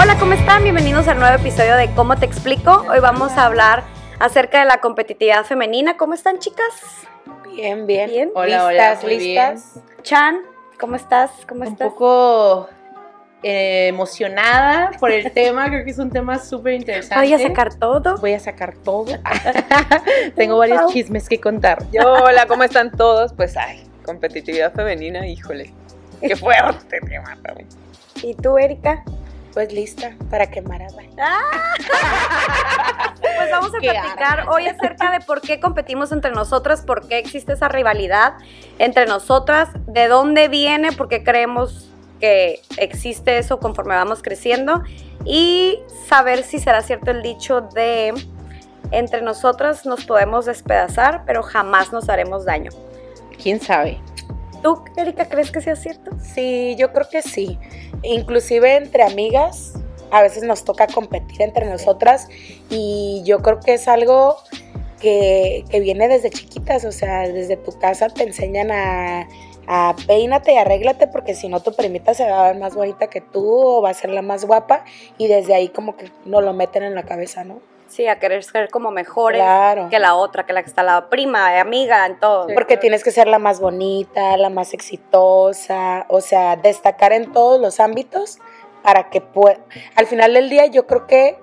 Hola, ¿cómo están? Bienvenidos al nuevo episodio de ¿Cómo te explico? Hoy vamos a hablar acerca de la competitividad femenina. ¿Cómo están, chicas? Bien, bien. Bien. Hola, hola, listas, muy listas. Chan, ¿cómo estás? ¿Cómo Un estás? poco eh, emocionada por el tema, creo que es un tema súper interesante. Voy a sacar todo. Voy a sacar todo. Tengo varios chismes que contar. Yo, hola, ¿cómo están todos? Pues, ay, competitividad femenina, híjole. Qué fuerte tema también. ¿Y tú, Erika? Pues lista para quemar a Vane. Pues vamos a Qué platicar hoy acerca de por qué competimos entre nosotras, por qué existe esa rivalidad entre nosotras, de dónde viene, por qué creemos que existe eso conforme vamos creciendo y saber si será cierto el dicho de entre nosotras nos podemos despedazar, pero jamás nos haremos daño. ¿Quién sabe? ¿Tú, Erika, crees que sea cierto? Sí, yo creo que sí. Inclusive entre amigas, a veces nos toca competir entre nosotras y yo creo que es algo que, que viene desde chiquitas, o sea, desde tu casa te enseñan a, peínate y arréglate porque si no tu primita se va a ver más bonita que tú o va a ser la más guapa y desde ahí como que no lo meten en la cabeza, ¿no? Sí, a querer ser como mejores Claro. que la otra, que la que está la prima, amiga, en todo. Sí. Porque tienes que ser la más bonita, la más exitosa, o sea, destacar en todos los ámbitos para que pueda... Al final del día yo creo que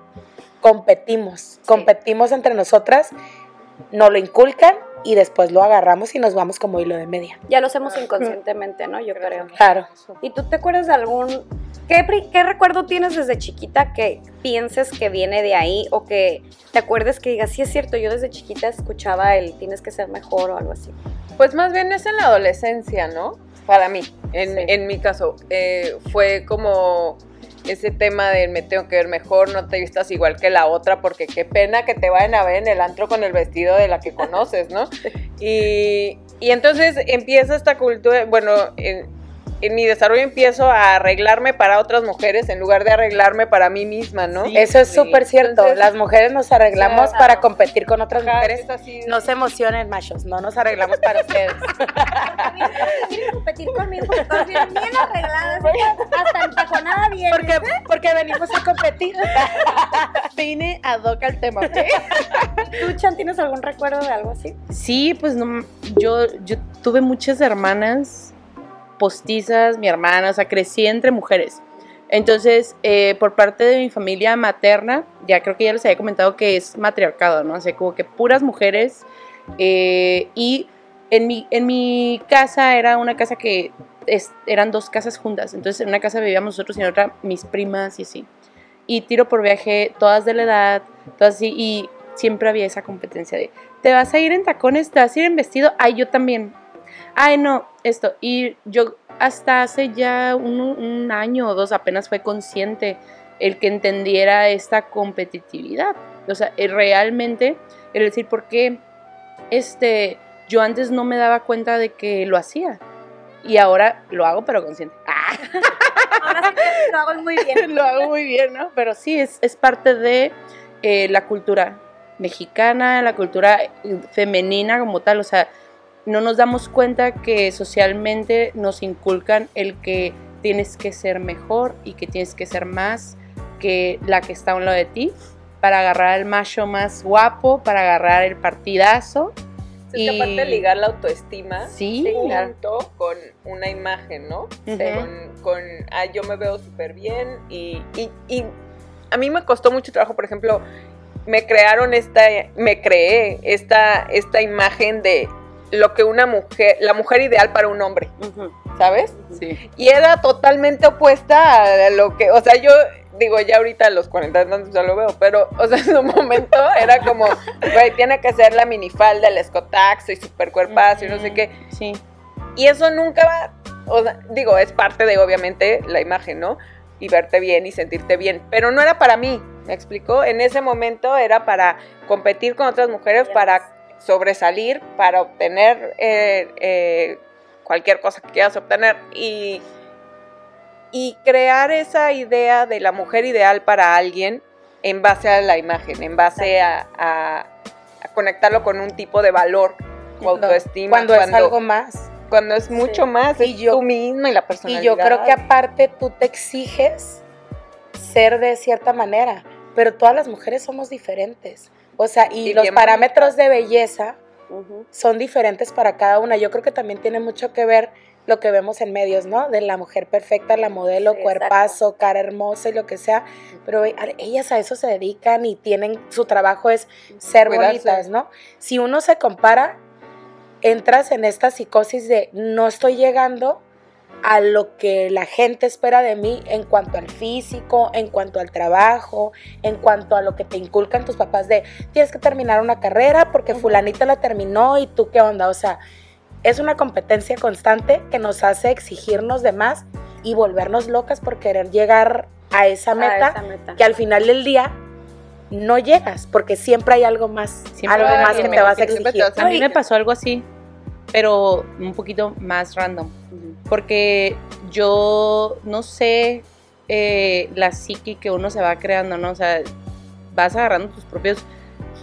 competimos, competimos entre nosotras, nos lo inculcan y después lo agarramos y nos vamos como hilo de media. Ya lo hacemos inconscientemente, ¿no? Yo creo. Claro. ¿Y tú te acuerdas de algún... ¿Qué, recuerdo tienes desde chiquita que pienses que viene de ahí o que te acuerdes que digas, sí es cierto, yo desde chiquita escuchaba el tienes que ser mejor o algo así? Pues más bien es en la adolescencia, ¿no? Para mí, en, Sí. en mi caso, eh, fue como ese tema de me tengo que ver mejor, no te vistas igual que la otra, porque qué pena que te vayan a ver en el antro con el vestido de la que conoces, ¿no? Y, y entonces empieza esta cultura, bueno, en, en mi desarrollo empiezo a arreglarme para otras mujeres en lugar de arreglarme para mí misma, ¿no? Sí. Eso es Sí. súper cierto. Entonces- Las mujeres nos arreglamos Claro. para competir con otras Ajá, mujeres. es así. No se emocionen, machos, no nos arreglamos para ustedes. ¿Quieres competir conmigo? Porque bien arregladas, hasta entaconada bien. Porque, porque venimos a competir. Vine ad hoc al tema, ¿ok? ¿Tú, Chan, tienes algún recuerdo de algo así? Sí, pues no, yo, yo tuve muchas hermanas postizas, mi hermana, o sea, crecí entre mujeres. Entonces, eh, por parte de mi familia materna, ya creo que ya les había comentado que es matriarcado, ¿no? O sea, como que puras mujeres. eh, y en mi, en mi casa era una casa que eran dos casas juntas. Entonces, en una casa vivíamos nosotros y en otra mis primas y así. Y tiro por viaje, todas de la edad, todas así. Y siempre había esa competencia de, ¿te vas a ir en tacones? ¿Te vas a ir en vestido? Ay, yo también. Ay, no, esto. Y yo hasta hace ya un, un año o dos apenas fue consciente el que entendiera esta competitividad. O sea, eh, realmente, el decir, ¿por qué este, yo antes no me daba cuenta de que lo hacía? Y ahora lo hago, pero consciente. Ah, Ahora sí que lo hago muy bien. lo hago muy bien, ¿no? Pero sí, es, es parte de eh, la cultura mexicana, la cultura eh, femenina como tal. O sea, no nos damos cuenta que socialmente nos inculcan el que tienes que ser mejor y que tienes que ser más que la que está a un lado de ti para agarrar al macho más guapo, para agarrar el partidazo. Es que aparte de y- ligar la autoestima Sí, junto con una imagen, ¿no? Con, con ah, yo me veo súper bien y, y- y a mí me costó mucho trabajo, por ejemplo, me crearon esta, me creé esta, esta imagen de lo que una mujer, la mujer ideal para un hombre. ¿sabes? Sí. Y era totalmente opuesta a lo que, o sea, yo digo, ya ahorita a los 40 años ya lo veo, pero, o sea, en su momento era como, güey, tiene que ser la minifalda, el escotaxo y super cuerpazo y no sé qué. Sí. Y eso nunca va, o sea, digo, es parte de obviamente la imagen, ¿no? Y verte bien y sentirte bien, pero no era para mí, ¿me explicó? En ese momento era para competir con otras mujeres, para sobresalir, para obtener eh, eh, cualquier cosa que quieras obtener y, y crear esa idea de la mujer ideal para alguien en base a la imagen, en base a, a- a conectarlo con un tipo de valor o autoestima. Cuando, es algo más. cuando es mucho más, Y es yo- tú misma y la Y personalidad. yo creo que aparte tú te exiges ser de cierta manera, pero todas las mujeres somos diferentes. O sea, y, Y los parámetros de belleza son diferentes para cada una. Yo creo que también tiene mucho que ver lo que vemos en medios, ¿no? De la mujer perfecta, la modelo, Sí, cuerpazo, cara hermosa y lo que sea. Pero ellas a eso se dedican y tienen, su trabajo es ser Cuidarse. bonitas, ¿no? Si uno se compara, entras en esta psicosis de no estoy llegando a lo que la gente espera de mí en cuanto al físico, en cuanto al trabajo, en cuanto a lo que te inculcan tus papás de tienes que terminar una carrera porque fulanita la terminó y tú qué onda, o sea, es una competencia constante que nos hace exigirnos de más y volvernos locas por querer llegar a esa meta esa meta. que al final del día no llegas porque siempre hay algo más, Siempre algo más que te vas a exigir. vas A mí me pasó algo así, pero un poquito más random. Porque yo no sé eh, la psique que uno se va creando, ¿no? O sea, vas agarrando tus propios,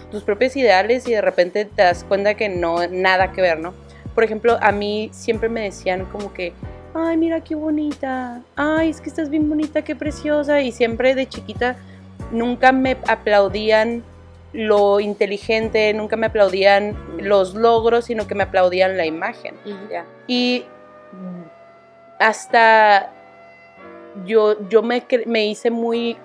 tus propios ideales y de repente te das cuenta que no, nada que ver, ¿no? Por ejemplo, a mí siempre me decían como que, ay, mira qué bonita, ay, es que estás bien bonita, qué preciosa, y siempre de chiquita nunca me aplaudían lo inteligente, nunca me aplaudían los logros, sino que me aplaudían la imagen. Y hasta yo, yo me, me hice muy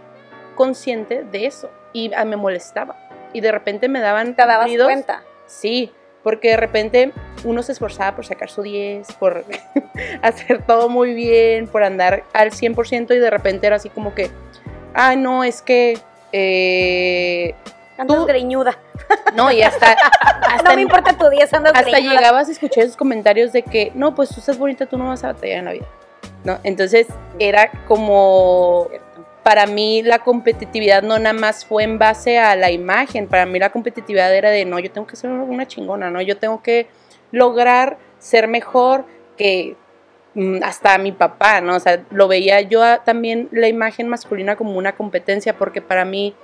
consciente de eso y ah, me molestaba. Y de repente me daban ¿Te dabas ruidos. cuenta? Sí, porque de repente uno se esforzaba por sacar su 10, por hacer todo muy bien, por andar al 100% y de repente era así como que, ah, no, es que... eh, Andas Tú- greñuda. no, y hasta, hasta No me importa tu día, andas hasta greñuda. llegabas a escuchar esos comentarios de que, no, pues tú estás bonita, tú no vas a batallar en la vida. ¿No? Entonces era como, para mí la competitividad no nada más fue en base a la imagen, para mí la competitividad era de, no, yo tengo que ser una chingona, ¿no? Yo tengo que lograr ser mejor que mm, hasta mi papá, ¿no? O sea, lo veía yo también la imagen masculina como una competencia porque para mí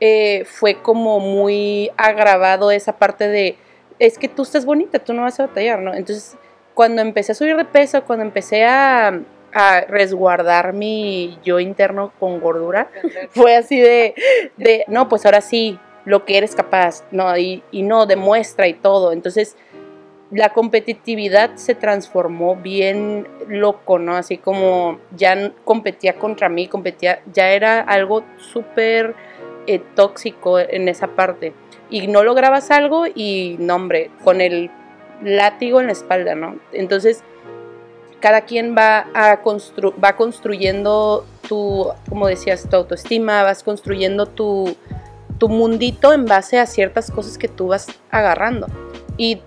eh, fue como muy agravado esa parte de, es que tú estás bonita, tú no vas a batallar, ¿no? Entonces, cuando empecé a subir de peso, cuando empecé a, a resguardar mi yo interno con gordura, fue así de, de, no, pues ahora sí, lo que eres capaz, no, y, y no, demuestra y todo. Entonces, la competitividad se transformó bien loco, ¿no? Así como ya competía contra mí, competía, ya era algo súper eh, tóxico en esa parte. Y no lograbas algo y, no, hombre, con el látigo en la espalda, ¿no? Entonces, cada quien va, constru va construyendo tu, como decías, tu autoestima, vas construyendo tu, tu mundito en base a ciertas cosas que tú vas agarrando. Y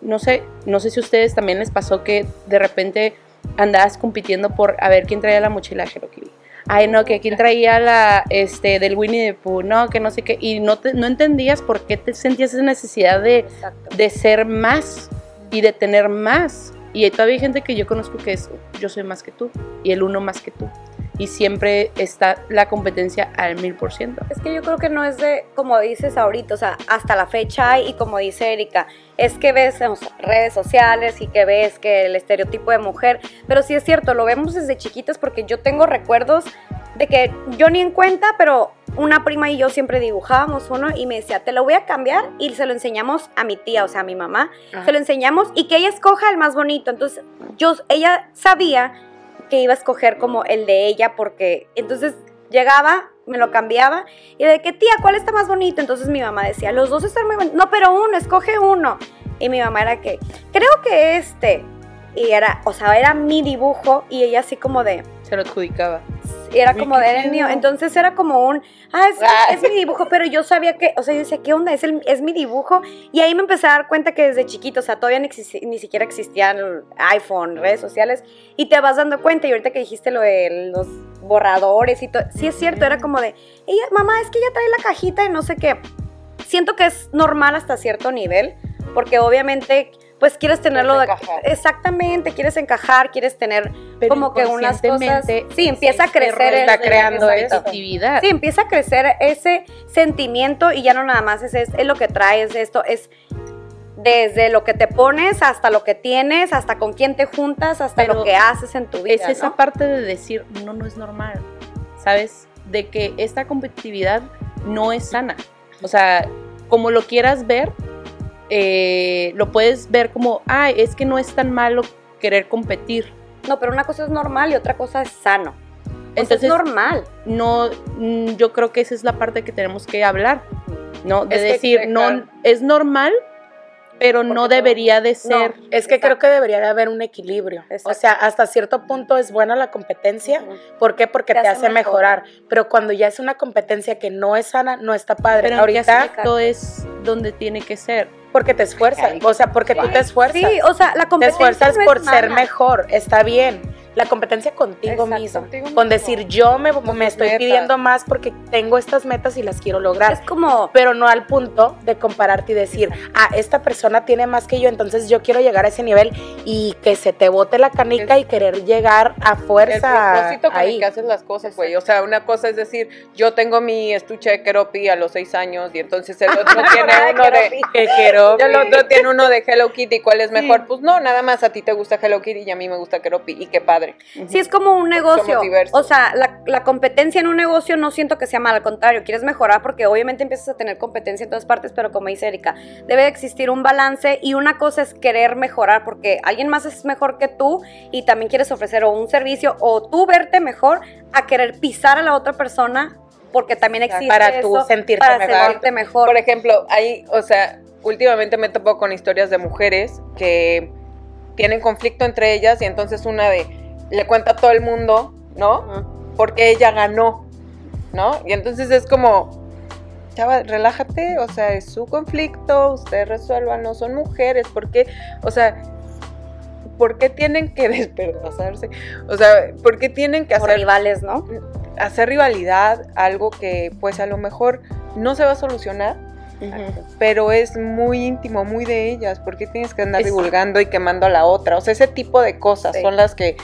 no sé, no sé si a ustedes también les pasó que de repente andabas compitiendo por a ver quién traía la mochila de. Ay, no, que quién traía la este del Winnie the Pooh, no, que no sé qué, y no te, no entendías por qué te sentías esa necesidad de, Exacto. de ser más y de tener más. Y todavía hay gente que yo conozco que es yo soy más que tú y el uno más que tú. Y siempre está la competencia al mil por ciento. Es que yo creo que no es de, como dices ahorita, o sea, hasta la fecha hay, y como dice Erika, es que ves en redes sociales y que ves que el estereotipo de mujer, pero sí es cierto, lo vemos desde chiquitas porque yo tengo recuerdos de que yo ni en cuenta, pero una prima y yo siempre dibujábamos uno y me decía, te lo voy a cambiar y se lo enseñamos a mi tía, o sea, a mi mamá, Ajá. se lo enseñamos y que ella escoja el más bonito. Entonces, yo, ella sabía que iba a escoger como el de ella porque entonces llegaba, me lo cambiaba y de que tía, ¿cuál está más bonito? Entonces mi mamá decía, los dos están muy bonitos. No, pero uno, escoge uno. Y mi mamá era que, creo que este. Y era, o sea, era mi dibujo y ella así como de, Se lo adjudicaba. y era como de era el mío. Entonces era como un, ah, es, Ah. es mi dibujo, pero yo sabía que, o sea, yo decía, ¿qué onda? Es, el, es mi dibujo. Y ahí me empecé a dar cuenta que desde chiquito, o sea, todavía ni, ni siquiera existían iPhone, redes sociales, y te vas dando cuenta. Y ahorita que dijiste lo de los borradores y todo, sí es cierto, era como de, ella, mamá, es que ella trae la cajita y no sé qué. Siento que es normal hasta cierto nivel, porque obviamente, pues quieres tenerlo de... Exactamente, quieres encajar, quieres tener Pero como que unas cosas... Sí, empieza a crecer el- de creando exacto. competitividad. Sí, empieza a crecer ese sentimiento y ya no nada más es, es, es lo que traes, esto es desde lo que te pones hasta lo que tienes, hasta con quién te juntas, hasta Pero lo que haces en tu vida. es esa ¿no? parte de decir, no, no es normal, ¿sabes? de que esta competitividad no es sana. O sea, como lo quieras ver, eh, lo puedes ver como, ay, es que no es tan malo querer competir. No, pero una cosa es normal y otra cosa es sano. Entonces, es normal. No, mm, yo creo que esa es la parte que tenemos que hablar, ¿no? De Es que, decir, claro. no, es normal, pero no debería de No, ser. es que creo que debería de haber un equilibrio. O Exacto. sea, hasta cierto punto es buena la competencia. Ujú. ¿Por qué? Porque Te te, hace hace mejorar. Pero cuando ya es una competencia que no es sana, no está padre. Pero Ahorita, aspecto es donde tiene que ser. porque te esfuerzas. O sea, porque tú te esfuerzas. Sí, o sea, la te competencia esfuerzas no es por ser mala. mejor. Está bien. La competencia contigo Exacto. mismo. Contigo Con mismo. decir, yo me, me estoy metas. pidiendo más porque tengo estas metas y las quiero lograr. Es como, pero no al punto de compararte y decir, ah, esta persona tiene más que yo, entonces yo quiero llegar a ese nivel y que se te bote la canica y querer llegar a El fuerza propósito con el ahí. que haces las cosas, güey. O sea, una cosa es decir, yo tengo mi estuche de Keropi a los seis años y entonces el otro tiene uno de... Que. Y el otro tiene uno de Hello Kitty, ¿cuál es mejor? Pues no, nada más a ti te gusta Hello Kitty y a mí me gusta Keropi. Y qué padre. Sí es como un negocio. O sea, la, la competencia en un negocio no siento que sea mal, al contrario, quieres mejorar porque obviamente empiezas a tener competencia en todas partes, pero como dice Erika, debe de existir un balance y una cosa es querer mejorar porque alguien más es mejor que tú y también quieres ofrecer o un servicio o tú verte mejor a querer pisar a la otra persona porque también existe Para tú eso, sentirte para mejor. sentirte mejor. Por ejemplo, hay, o sea, últimamente me topo con historias de mujeres que tienen conflicto entre ellas y entonces una de le cuenta a todo el mundo, ¿no? Porque ella ganó, ¿no? Y entonces es como, chava, relájate, o sea, es su conflicto, ustedes resuelvan, no son mujeres, ¿por qué? O sea, ¿por qué tienen que despedazarse? O sea, ¿por qué tienen que hacer rivales, ¿no? hacer rivalidad, algo que pues a lo mejor no se va a solucionar, pero es muy íntimo, muy de ellas, porque tienes que andar divulgando y quemando a la otra, o sea, ese tipo de cosas Sí. son las que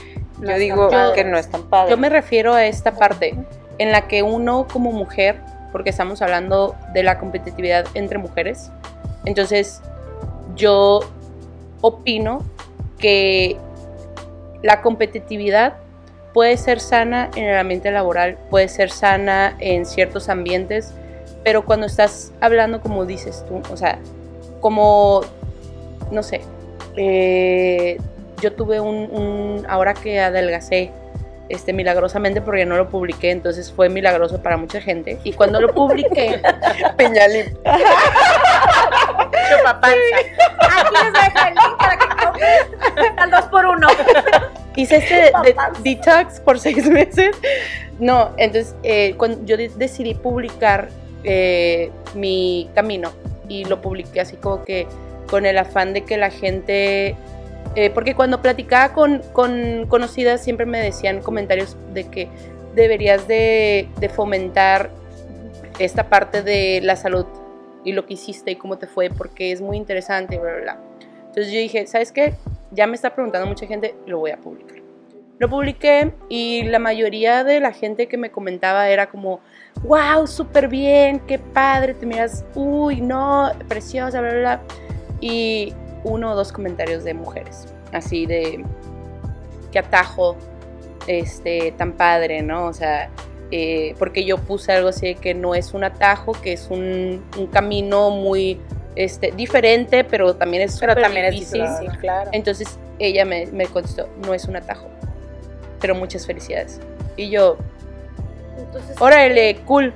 No yo digo que no están padres. Yo me refiero a esta parte en la que uno como mujer, porque estamos hablando de la competitividad entre mujeres, entonces yo opino que la competitividad puede ser sana en el ambiente laboral, puede ser sana en ciertos ambientes, pero cuando estás hablando como dices tú, o sea, como, no sé, eh, yo tuve un, un- ahora que adelgacé, este, milagrosamente porque no lo publiqué, entonces fue milagroso para mucha gente, y cuando lo publiqué, Piñalín. Chupapanza. Aquí les dejo el link para que compren al 2 por 1 hice este de- detox por seis meses. No, entonces eh, cuando yo de- decidí publicar eh, mi camino y lo publiqué así como que con el afán de que la gente, eh, porque cuando platicaba con, con conocidas siempre me decían comentarios de que deberías de, de fomentar esta parte de la salud y lo que hiciste y cómo te fue porque es muy interesante, bla, bla, bla. Entonces yo dije, ¿sabes qué? Ya me está preguntando mucha gente, lo voy a publicar. Lo publiqué y la mayoría de la gente que me comentaba era como, wow, súper bien, qué padre, te miras, uy, no, preciosa, bla, bla, bla. Y uno o dos comentarios de mujeres, así de, qué atajo, este, tan padre, ¿no? O sea, eh, porque yo puse algo así de que no es un atajo, que es un, un camino muy este, diferente, pero también es Pero también es difícil. difícil, claro. Entonces ella me, me contestó, no es un atajo, pero muchas felicidades. Y yo, Entonces, órale, cool.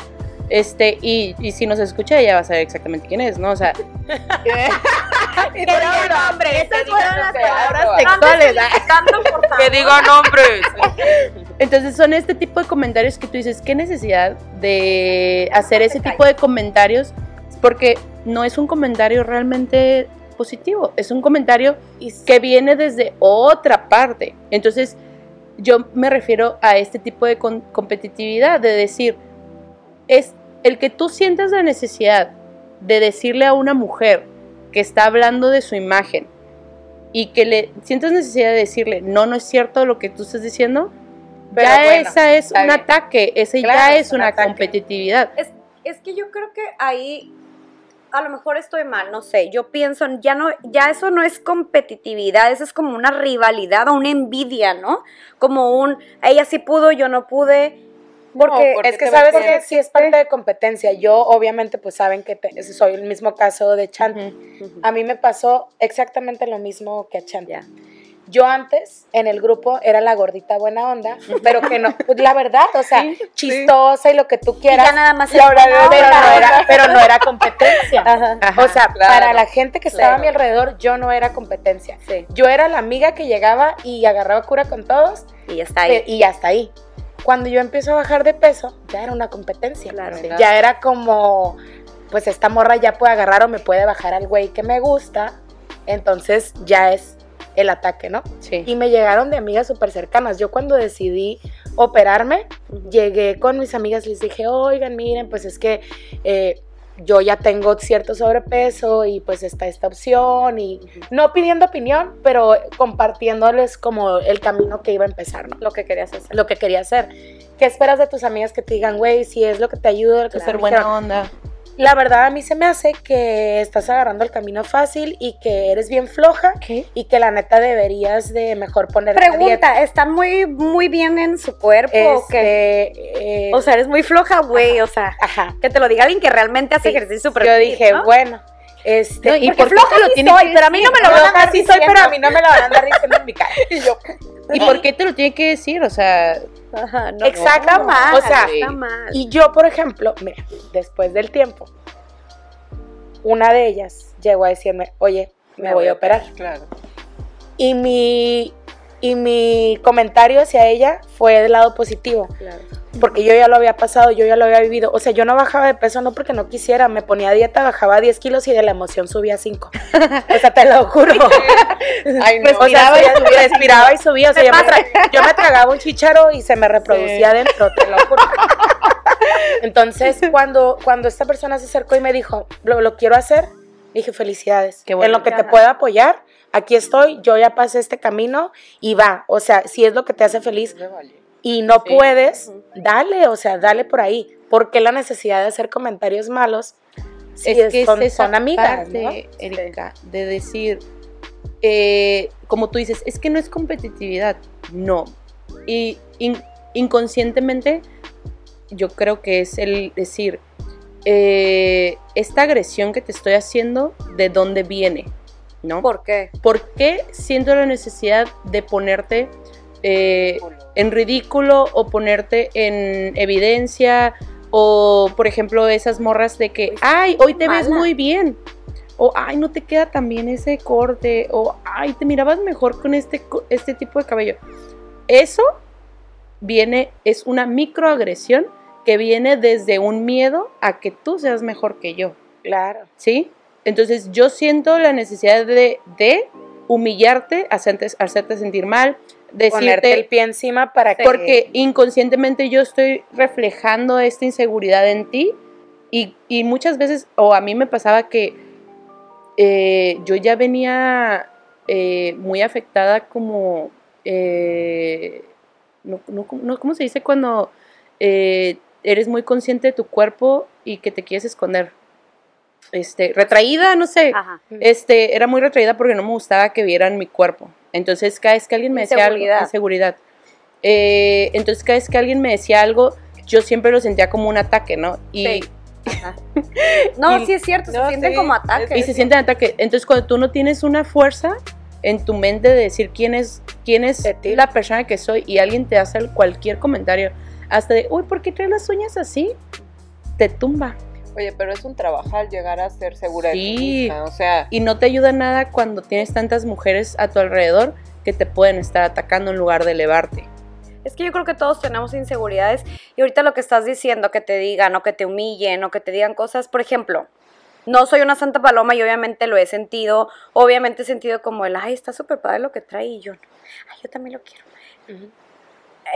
Este, y, y si nos escucha, ella va a saber exactamente quién es, ¿no? O sea, Y te digo nombres, esas fueron las palabras sexuales. Que diga nombres. Entonces son este tipo de comentarios que tú dices, ¿qué necesidad de hacer ese tipo de comentarios? Porque no es un comentario realmente positivo, es un comentario que viene desde otra parte. Entonces yo me refiero a este tipo de con- competitividad, de decir, es el que tú sientas la necesidad de decirle a una mujer que está hablando de su imagen y que le sientas necesidad de decirle, no, no es cierto lo que tú estás diciendo, Pero ya bueno, esa es un bien. ataque, ese Claro, ya es es un una ataque. competitividad. Es, es que yo creo que ahí a lo mejor estoy mal, no sé. Yo pienso, ya no, ya eso no es competitividad, eso es como una rivalidad o una envidia, ¿no? Como un ella sí pudo, yo no pude. Porque ¿por qué Es que sabes que sí es parte de competencia. Yo, obviamente, pues saben que te- soy el mismo caso de Chant. A mí me pasó exactamente lo mismo que a Chant. Ya. Yo antes, en el grupo, era la gordita buena onda, pero que no, pues la verdad, o sea, Sí, chistosa y lo que tú Y quieras. ya nada más la verdad, era pero, no era, pero no era competencia. Ajá. Ajá. O sea, claro, para la gente que estaba a mi alrededor, yo no era competencia. Sí. Yo era la amiga que llegaba y agarraba cura con todos Y ya está ahí. y hasta ahí. Cuando yo empiezo a bajar de peso, ya era una competencia. Claro. Ya era como, pues esta morra ya puede agarrar o me puede bajar al güey que me gusta. Entonces ya es el ataque, ¿no? Sí. Y me llegaron de amigas súper cercanas. Yo cuando decidí operarme, llegué con mis amigas y les dije, oigan, miren, pues es que eh, yo ya tengo cierto sobrepeso y pues está esta opción y no pidiendo opinión, pero compartiéndoles como el camino que iba a empezar, ¿no? Lo que querías hacer. Lo que quería hacer. ¿Qué esperas de tus amigas que te digan, güey, si es lo que te ayuda, lo que ser buena onda. La verdad a mí se me hace que estás agarrando el camino fácil y que eres bien floja ¿Qué? y que la neta deberías de mejor dieta. Pregunta, ¿está muy, muy bien en su cuerpo o? Este, eh, O sea, eres muy floja, güey, o sea, ajá. que te lo diga alguien que realmente hace Sí, ejercicio súper Yo dije, ¿no? bueno, este, No, ¿y por floja te lo sí tiene soy, que pero a mí no me lo van a andar sí soy, pero a mí no me lo van a andar diciendo en mi cara. Y yo, ¿Y por qué te lo tiene que decir? O sea, Ajá, no, Exacto. Está mal, O sea, está mal. Y yo, por ejemplo, mira, después del tiempo, una de ellas llegó a decirme, oye, me, voy a operar. Claro. Y mi, y mi comentario hacia ella fue del lado positivo, Claro. Porque yo ya lo había pasado, yo ya lo había vivido. O sea, yo no bajaba de peso no porque no quisiera, me ponía a dieta, bajaba 10 kilos y de la emoción subía 5. o sea, te lo juro. Ay, no. O sea, Respiraba y subía, respiraba y subía. O sea, yo me, yo tragaba un chicharo y se me reproducía Sí. dentro, te lo juro. Entonces, cuando, cuando esta persona se acercó y me dijo, lo, lo quiero hacer, dije, felicidades. Qué bueno. en lo que te pueda apoyar, aquí estoy, yo ya pasé este camino y va. O sea, si es lo que te hace feliz. Y no Sí. puedes, dale, o sea, dale por ahí. ¿Por qué la necesidad de hacer comentarios malos? Si es que son, es esa son amigas, parte, ¿no? Erika, de decir, eh, como tú dices, es que no es competitividad, no. Y in- inconscientemente, yo creo que es el decir, eh, esta agresión que te estoy haciendo, ¿de dónde viene? ¿No? ¿Por qué? ¿Por qué siento la necesidad de ponerte eh, en ridículo o ponerte en evidencia o por ejemplo esas morras de que Pues, ay hoy te ves muy bien o ay no te queda tan bien ese corte o ay te mirabas mejor con este este tipo de cabello eso viene es una microagresión que viene desde un miedo a que tú seas mejor que yo Claro. ¿sí? Entonces yo siento la necesidad de, de humillarte, hacerte, hacerte sentir mal, Ponerte decirte, el pie encima para que... porque inconscientemente yo estoy reflejando esta inseguridad en ti y, y muchas veces, o a mí me pasaba que eh, yo ya venía eh, muy afectada como, eh, no, no, no, ¿cómo se dice cuando eh, eres muy consciente de tu cuerpo y que te quieres esconder? Este, retraída, no sé. Ajá. Este, era muy retraída porque no me gustaba que vieran mi cuerpo. Entonces, cada vez que alguien me decía algo, Inseguridad. Eh, entonces, cada vez que alguien me decía algo, yo siempre lo sentía como un ataque, ¿no? Y, Sí. Ajá. No, Y- sí es cierto, No, se sienten sí, como ataques. y se siente ataque. Entonces, cuando tú no tienes una fuerza en tu mente de decir quién es, quién es la persona que soy y alguien te hace cualquier comentario, hasta de, uy, ¿por qué traes las uñas así? Te tumba. Oye, pero es un trabajar llegar a ser segura de Sí. ti misma. O sea, Y no te ayuda nada cuando tienes tantas mujeres a tu alrededor que te pueden estar atacando en lugar de elevarte. Es que yo creo que todos tenemos inseguridades y ahorita lo que estás diciendo, que te digan o que te humillen o que te digan cosas, por ejemplo, no soy una santa paloma y obviamente lo he sentido, obviamente he sentido como el, ay, está súper padre lo que trae y yo, ay, yo también lo quiero.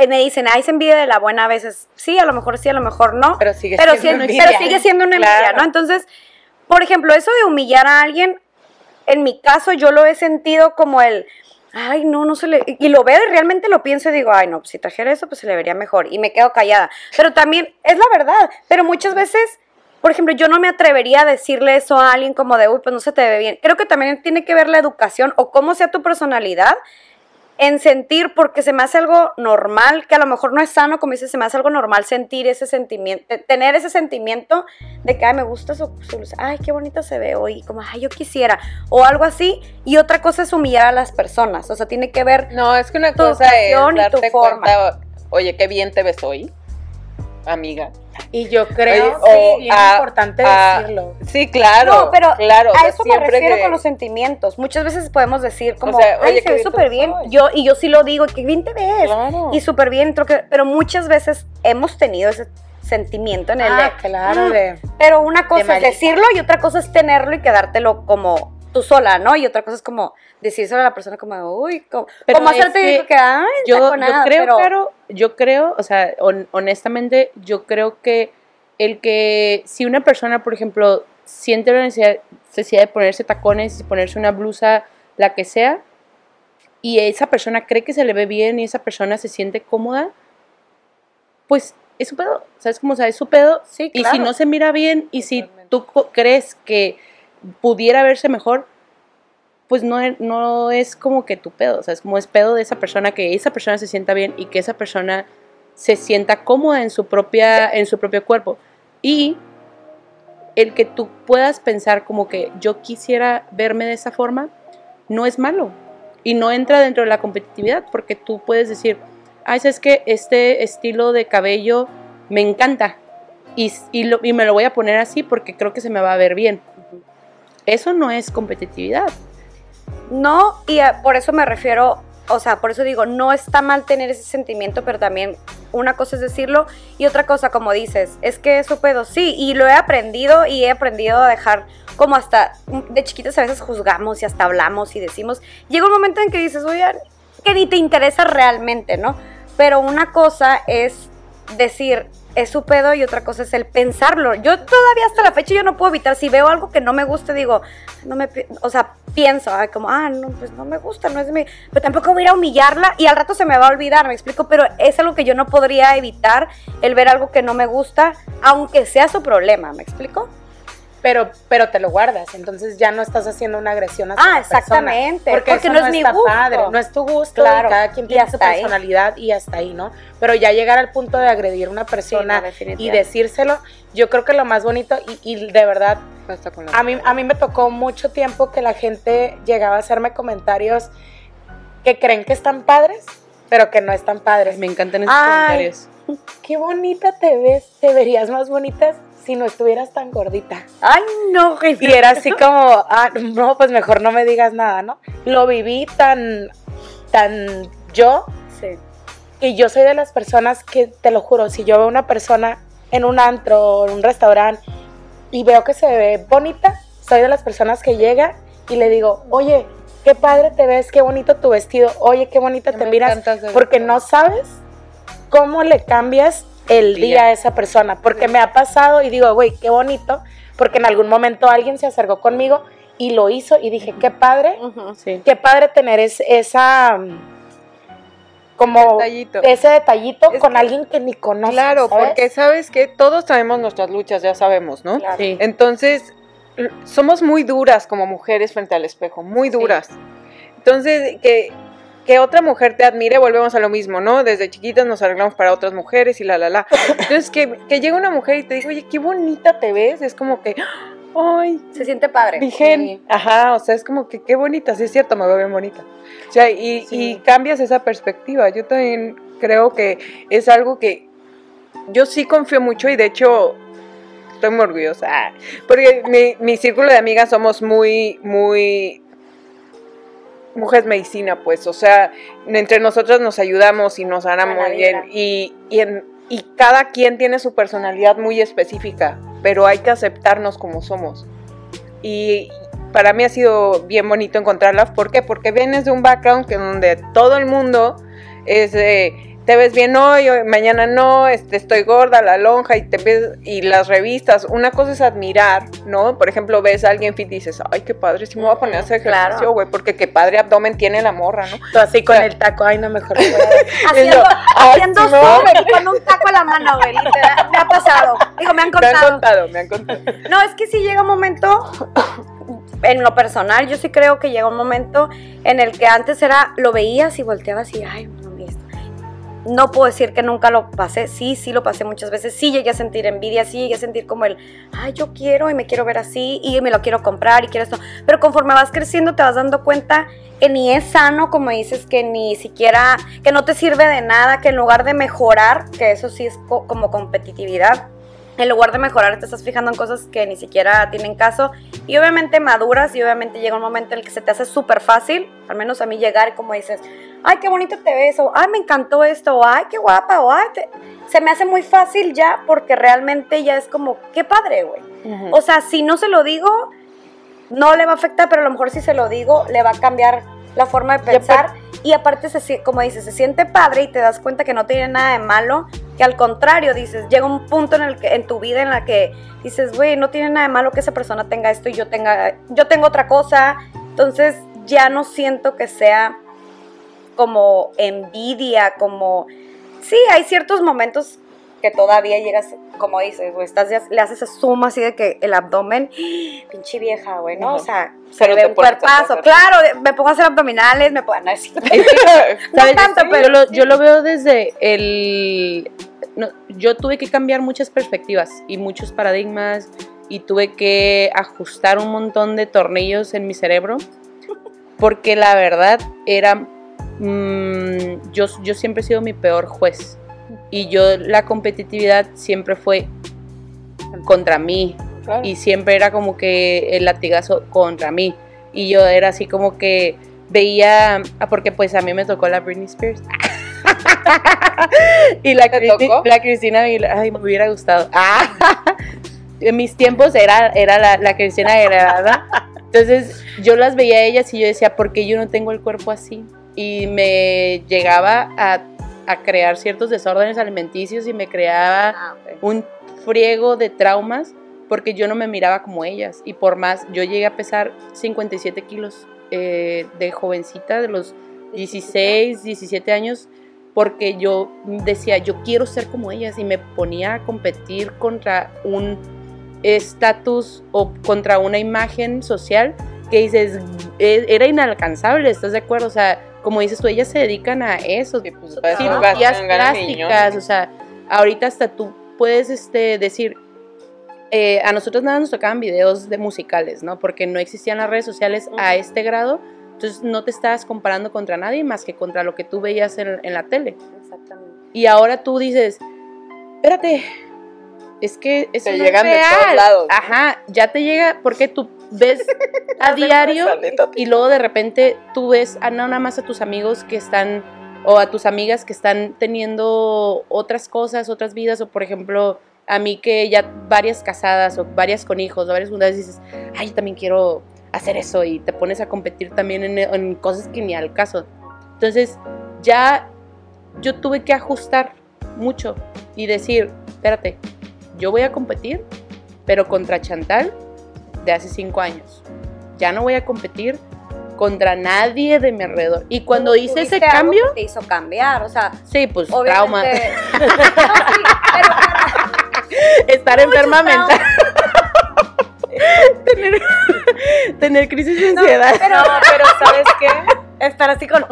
Me dicen, ay, se envidia de la buena a veces, sí, a lo mejor sí, a lo mejor no, Pero sigue pero, siendo pero sigue siendo una envidia. ¿no? Entonces, por ejemplo, eso de humillar a alguien, en mi caso yo lo he sentido como el, ay, no, no se le, y lo veo y realmente lo pienso y digo, ay, no, si trajera eso, pues se le vería mejor, y me quedo callada. Pero también, es la verdad, pero muchas veces, por ejemplo, yo no me atrevería a decirle eso a alguien como de, uy, pues no se te ve bien. Creo que también tiene que ver la educación o cómo sea tu personalidad en sentir, porque se me hace algo normal, que a lo mejor no es sano, como dices, se me hace algo normal sentir ese sentimiento, te- tener ese sentimiento de que, ay, me gusta su, su luz, ay, qué bonita se ve hoy, como, ay, yo quisiera, o algo así, y otra cosa es humillar a las personas, o sea, tiene que ver, No, es que una cosa es darte forma. cuenta, oye, qué bien te ves hoy, amiga. Y yo creo Oye, que o es bien a- importante a- decirlo. Sí, claro. no, pero claro, a eso me siempre refiero que- con los sentimientos, muchas veces podemos decir como, sea, ay, oye, se ve súper bien, yo, y yo sí lo digo, qué bien te ves, Claro. y súper bien, creo que- pero muchas veces hemos tenido ese sentimiento en el de, Ah, claro, "Mm, de... Pero una cosa es decirlo y otra cosa es tenerlo y quedártelo como tú sola, ¿no? Y otra cosa es como decírselo a la persona como, uy, como, Pero como es hacerte que que, ay, yo, yo taconada", creo, pero claro, yo creo, o sea, hon- honestamente, yo creo que el que si una persona, por ejemplo, siente la necesidad, necesidad de ponerse tacones y ponerse una blusa, la que sea, y esa persona cree que se le ve bien y esa persona se siente cómoda, pues es su pedo, ¿sabes cómo? O sea, es su pedo. Sí, Y si claro. no se mira bien y si tú crees que pudiera verse mejor, pues no, no es como que tu pedo, o sea, es como es pedo de esa persona, que esa persona se sienta bien y que esa persona se sienta cómoda en su, propia, en su propio cuerpo. Y el que tú puedas pensar como que yo quisiera verme de esa forma, no es malo. Y no entra dentro de la competitividad, porque tú puedes decir, ay, es que este estilo de cabello me encanta y, y, lo- y me lo voy a poner así porque creo que se me va a ver bien. Eso no es competitividad. no, y por eso me refiero, o sea, por eso digo, no está mal tener ese sentimiento, pero también una cosa es decirlo y otra cosa, como dices, es que es su pedo, sí, y lo he aprendido y he aprendido a dejar como hasta de chiquitas a veces juzgamos y hasta hablamos y decimos, llega un momento en que dices, oye, que ni te interesa realmente, ¿no? Pero una cosa es decir, es su pedo y otra cosa es el pensarlo. Yo todavía hasta la fecha yo no puedo evitar, si veo algo que no me gusta, digo, no me, o sea, pienso, como, ah, no, pues no me gusta, no es de pero tampoco voy a ir a humillarla y al rato se me va a olvidar, me explico, pero es algo que yo no podría evitar, el ver algo que no me gusta, aunque sea su problema, ¿me explico? Pero, pero te lo guardas, entonces ya no estás haciendo una agresión hacia Ah, persona, exactamente, porque, porque eso no no, es mi gusto. padre, no es tu gusto, Claro, y cada quien tiene su ahí. personalidad y hasta ahí, ¿no? Pero ya llegar al punto de agredir a una persona y decírselo, yo creo que lo más bonito, y, y de verdad, a mí, a mí me tocó mucho tiempo que la gente llegaba a hacerme comentarios que creen que están padres, pero que no están padres. Me encantan esos Ay. comentarios. Qué bonita te ves, te verías más bonita si no estuvieras tan gordita. Ay, no, jefe. Y era así como, ah, no, pues mejor no me digas nada, ¿no? Lo viví tan, tan yo, Sí. que yo soy de las personas que, te lo juro, si yo veo una persona en un antro o en un restaurante y veo que se ve bonita, soy de las personas que llega y le digo, oye, qué padre te ves, qué bonito tu vestido, oye, qué bonita te miras, porque no sabes cómo le cambias el Día. día a esa persona, porque me ha pasado y digo, güey, qué bonito, porque en algún momento alguien se acercó conmigo y lo hizo y dije, qué padre. Sí. qué padre tener es- esa como Detallito. ese detallito Es con que- alguien que ni conoces. Claro, ¿sabes? porque sabes que todos traemos nuestras luchas, ya sabemos, ¿no? Claro. Sí. Entonces, somos muy duras como mujeres frente al espejo, muy duras. Entonces, que, que otra mujer te admire, volvemos a lo mismo, ¿no? Desde chiquitas nos arreglamos para otras mujeres y la, la, la. Entonces, que, que llega una mujer y te diga, oye, qué bonita te ves, es como que, ay, Se siente padre. Virgen, Sí. ajá, o sea, es como que qué bonita, sí es cierto, me veo bien bonita. O sea, y, Sí. y cambias esa perspectiva. Yo también creo que es algo que yo sí confío mucho y de hecho estoy muy orgullosa. Porque mi, mi círculo de amigas somos muy, muy mujeres medicina, pues, o sea, entre nosotras nos ayudamos y nos sanamos vibra. bien. Y, y, en- y cada quien tiene su personalidad muy específica, pero hay que aceptarnos como somos. Y para mí ha sido bien bonito encontrarla. ¿Por qué? Porque vienes de un background que donde todo el mundo es de te ves bien hoy, hoy- mañana no, este, estoy gorda, la lonja y te ves y las revistas. Una cosa es admirar, ¿no? Por ejemplo, ves a alguien fit y dices, ay, qué padre, sí me voy a poner a hacer ejercicio, güey, porque qué padre abdomen tiene la morra, ¿no? Tú así con O sea, el taco, ay, no, mejor a- Haciendo, haciendo no. zoom y con un taco a la mano, güey, literal. Me ha pasado. Digo, me han Me han contado. contado, me han contado. No, es que si llega un momento, en lo personal, yo sí creo que llega un momento en el que antes era, lo veías y volteabas y, ay. No puedo decir que nunca lo pasé, sí, sí lo pasé muchas veces, sí llegué a sentir envidia, sí llegué a sentir como el, ay, yo quiero y me quiero ver así y me lo quiero comprar y quiero esto. Pero conforme vas creciendo te vas dando cuenta que ni es sano, como dices, que ni siquiera, que no te sirve de nada, que en lugar de mejorar, que eso sí es co- como competitividad, en lugar de mejorar te estás fijando en cosas que ni siquiera tienen caso y obviamente maduras y obviamente llega un momento en el que se te hace súper fácil, al menos a mí llegar como dices, ay, qué bonito te ves, o ay, me encantó esto, o ay, qué guapa, o ay, te-". se me hace muy fácil ya porque realmente ya es como, qué padre, güey. O sea, si no se lo digo, no le va a afectar, pero a lo mejor si se lo digo, le va a cambiar la forma de pensar. Y aparte, se, como dices, se siente padre y te das cuenta que no tiene nada de malo, que al contrario, dices, llega un punto en, el que, en tu vida en la que dices, güey, no tiene nada de malo que esa persona tenga esto y yo tenga, yo tengo otra cosa. Entonces ya no siento que sea como envidia, como... Sí, hay ciertos momentos que todavía llegas, como dices, güey, estás le haces esa suma así de que el abdomen, pinche vieja, güey, ¿no? O sea, se Pero ve un cuerpazo, claro, me pongo a hacer abdominales, me pongo, no, es. ¿Sabes? tanto, yo, pero lo, yo lo veo desde el... no, yo tuve que cambiar muchas perspectivas y muchos paradigmas y tuve que ajustar un montón de tornillos en mi cerebro porque la verdad era... mm, yo, yo siempre he sido mi peor juez y yo la competitividad siempre fue contra mí Claro. y siempre era como que el latigazo contra mí y yo era así como que veía ah, porque pues a mí me tocó la Britney Spears y la, ¿Te Cristi- tocó? la Cristina ay me hubiera gustado ah, en mis tiempos era, era la, la Cristina Aguilera entonces yo las veía a ellas y yo decía ¿por qué yo no tengo el cuerpo así? y me llegaba a, a crear ciertos desórdenes alimenticios y me creaba Ah, un friego de traumas porque yo no me miraba como ellas. Y por más yo llegué a pesar 57 kilos eh, de jovencita de los 16 17 años porque yo decía yo quiero ser como ellas. Y me ponía a competir contra un estatus o contra una imagen social que dices e- era inalcanzable estás de acuerdo o sea como dices tú ellas se dedican a eso Sí, pues, cirugías plásticas, o sea, ahorita hasta tú puedes este, decir, eh, a nosotros nada nos tocaban videos de musicales, ¿no? Porque no existían las redes sociales a este grado, entonces no te estabas comparando contra nadie más que contra lo que tú veías en, en la tele. Exactamente. Y ahora tú dices, espérate, es que eso Te llegan es de todos real. lados. Ajá, ya te llega porque tú ves a diario y luego de repente tú ves a nada más a tus amigos que están o a tus amigas que están teniendo otras cosas, otras vidas o por ejemplo a mí que ya varias casadas o varias con hijos o varias juntas dices, ay, yo también quiero hacer eso y te pones a competir también en, en cosas que ni al caso. Entonces ya yo tuve que ajustar mucho y decir, espérate, yo voy a competir, pero contra Chantal de hace cinco años. Ya no voy a competir contra nadie de mi alrededor. Y cuando hice ese cambio, Te hizo cambiar, o sea, sí, pues trauma. No, sí, pero- Estar enferma mental. tener, tener crisis de ansiedad. pero, No, pero ¿sabes qué? estar así con.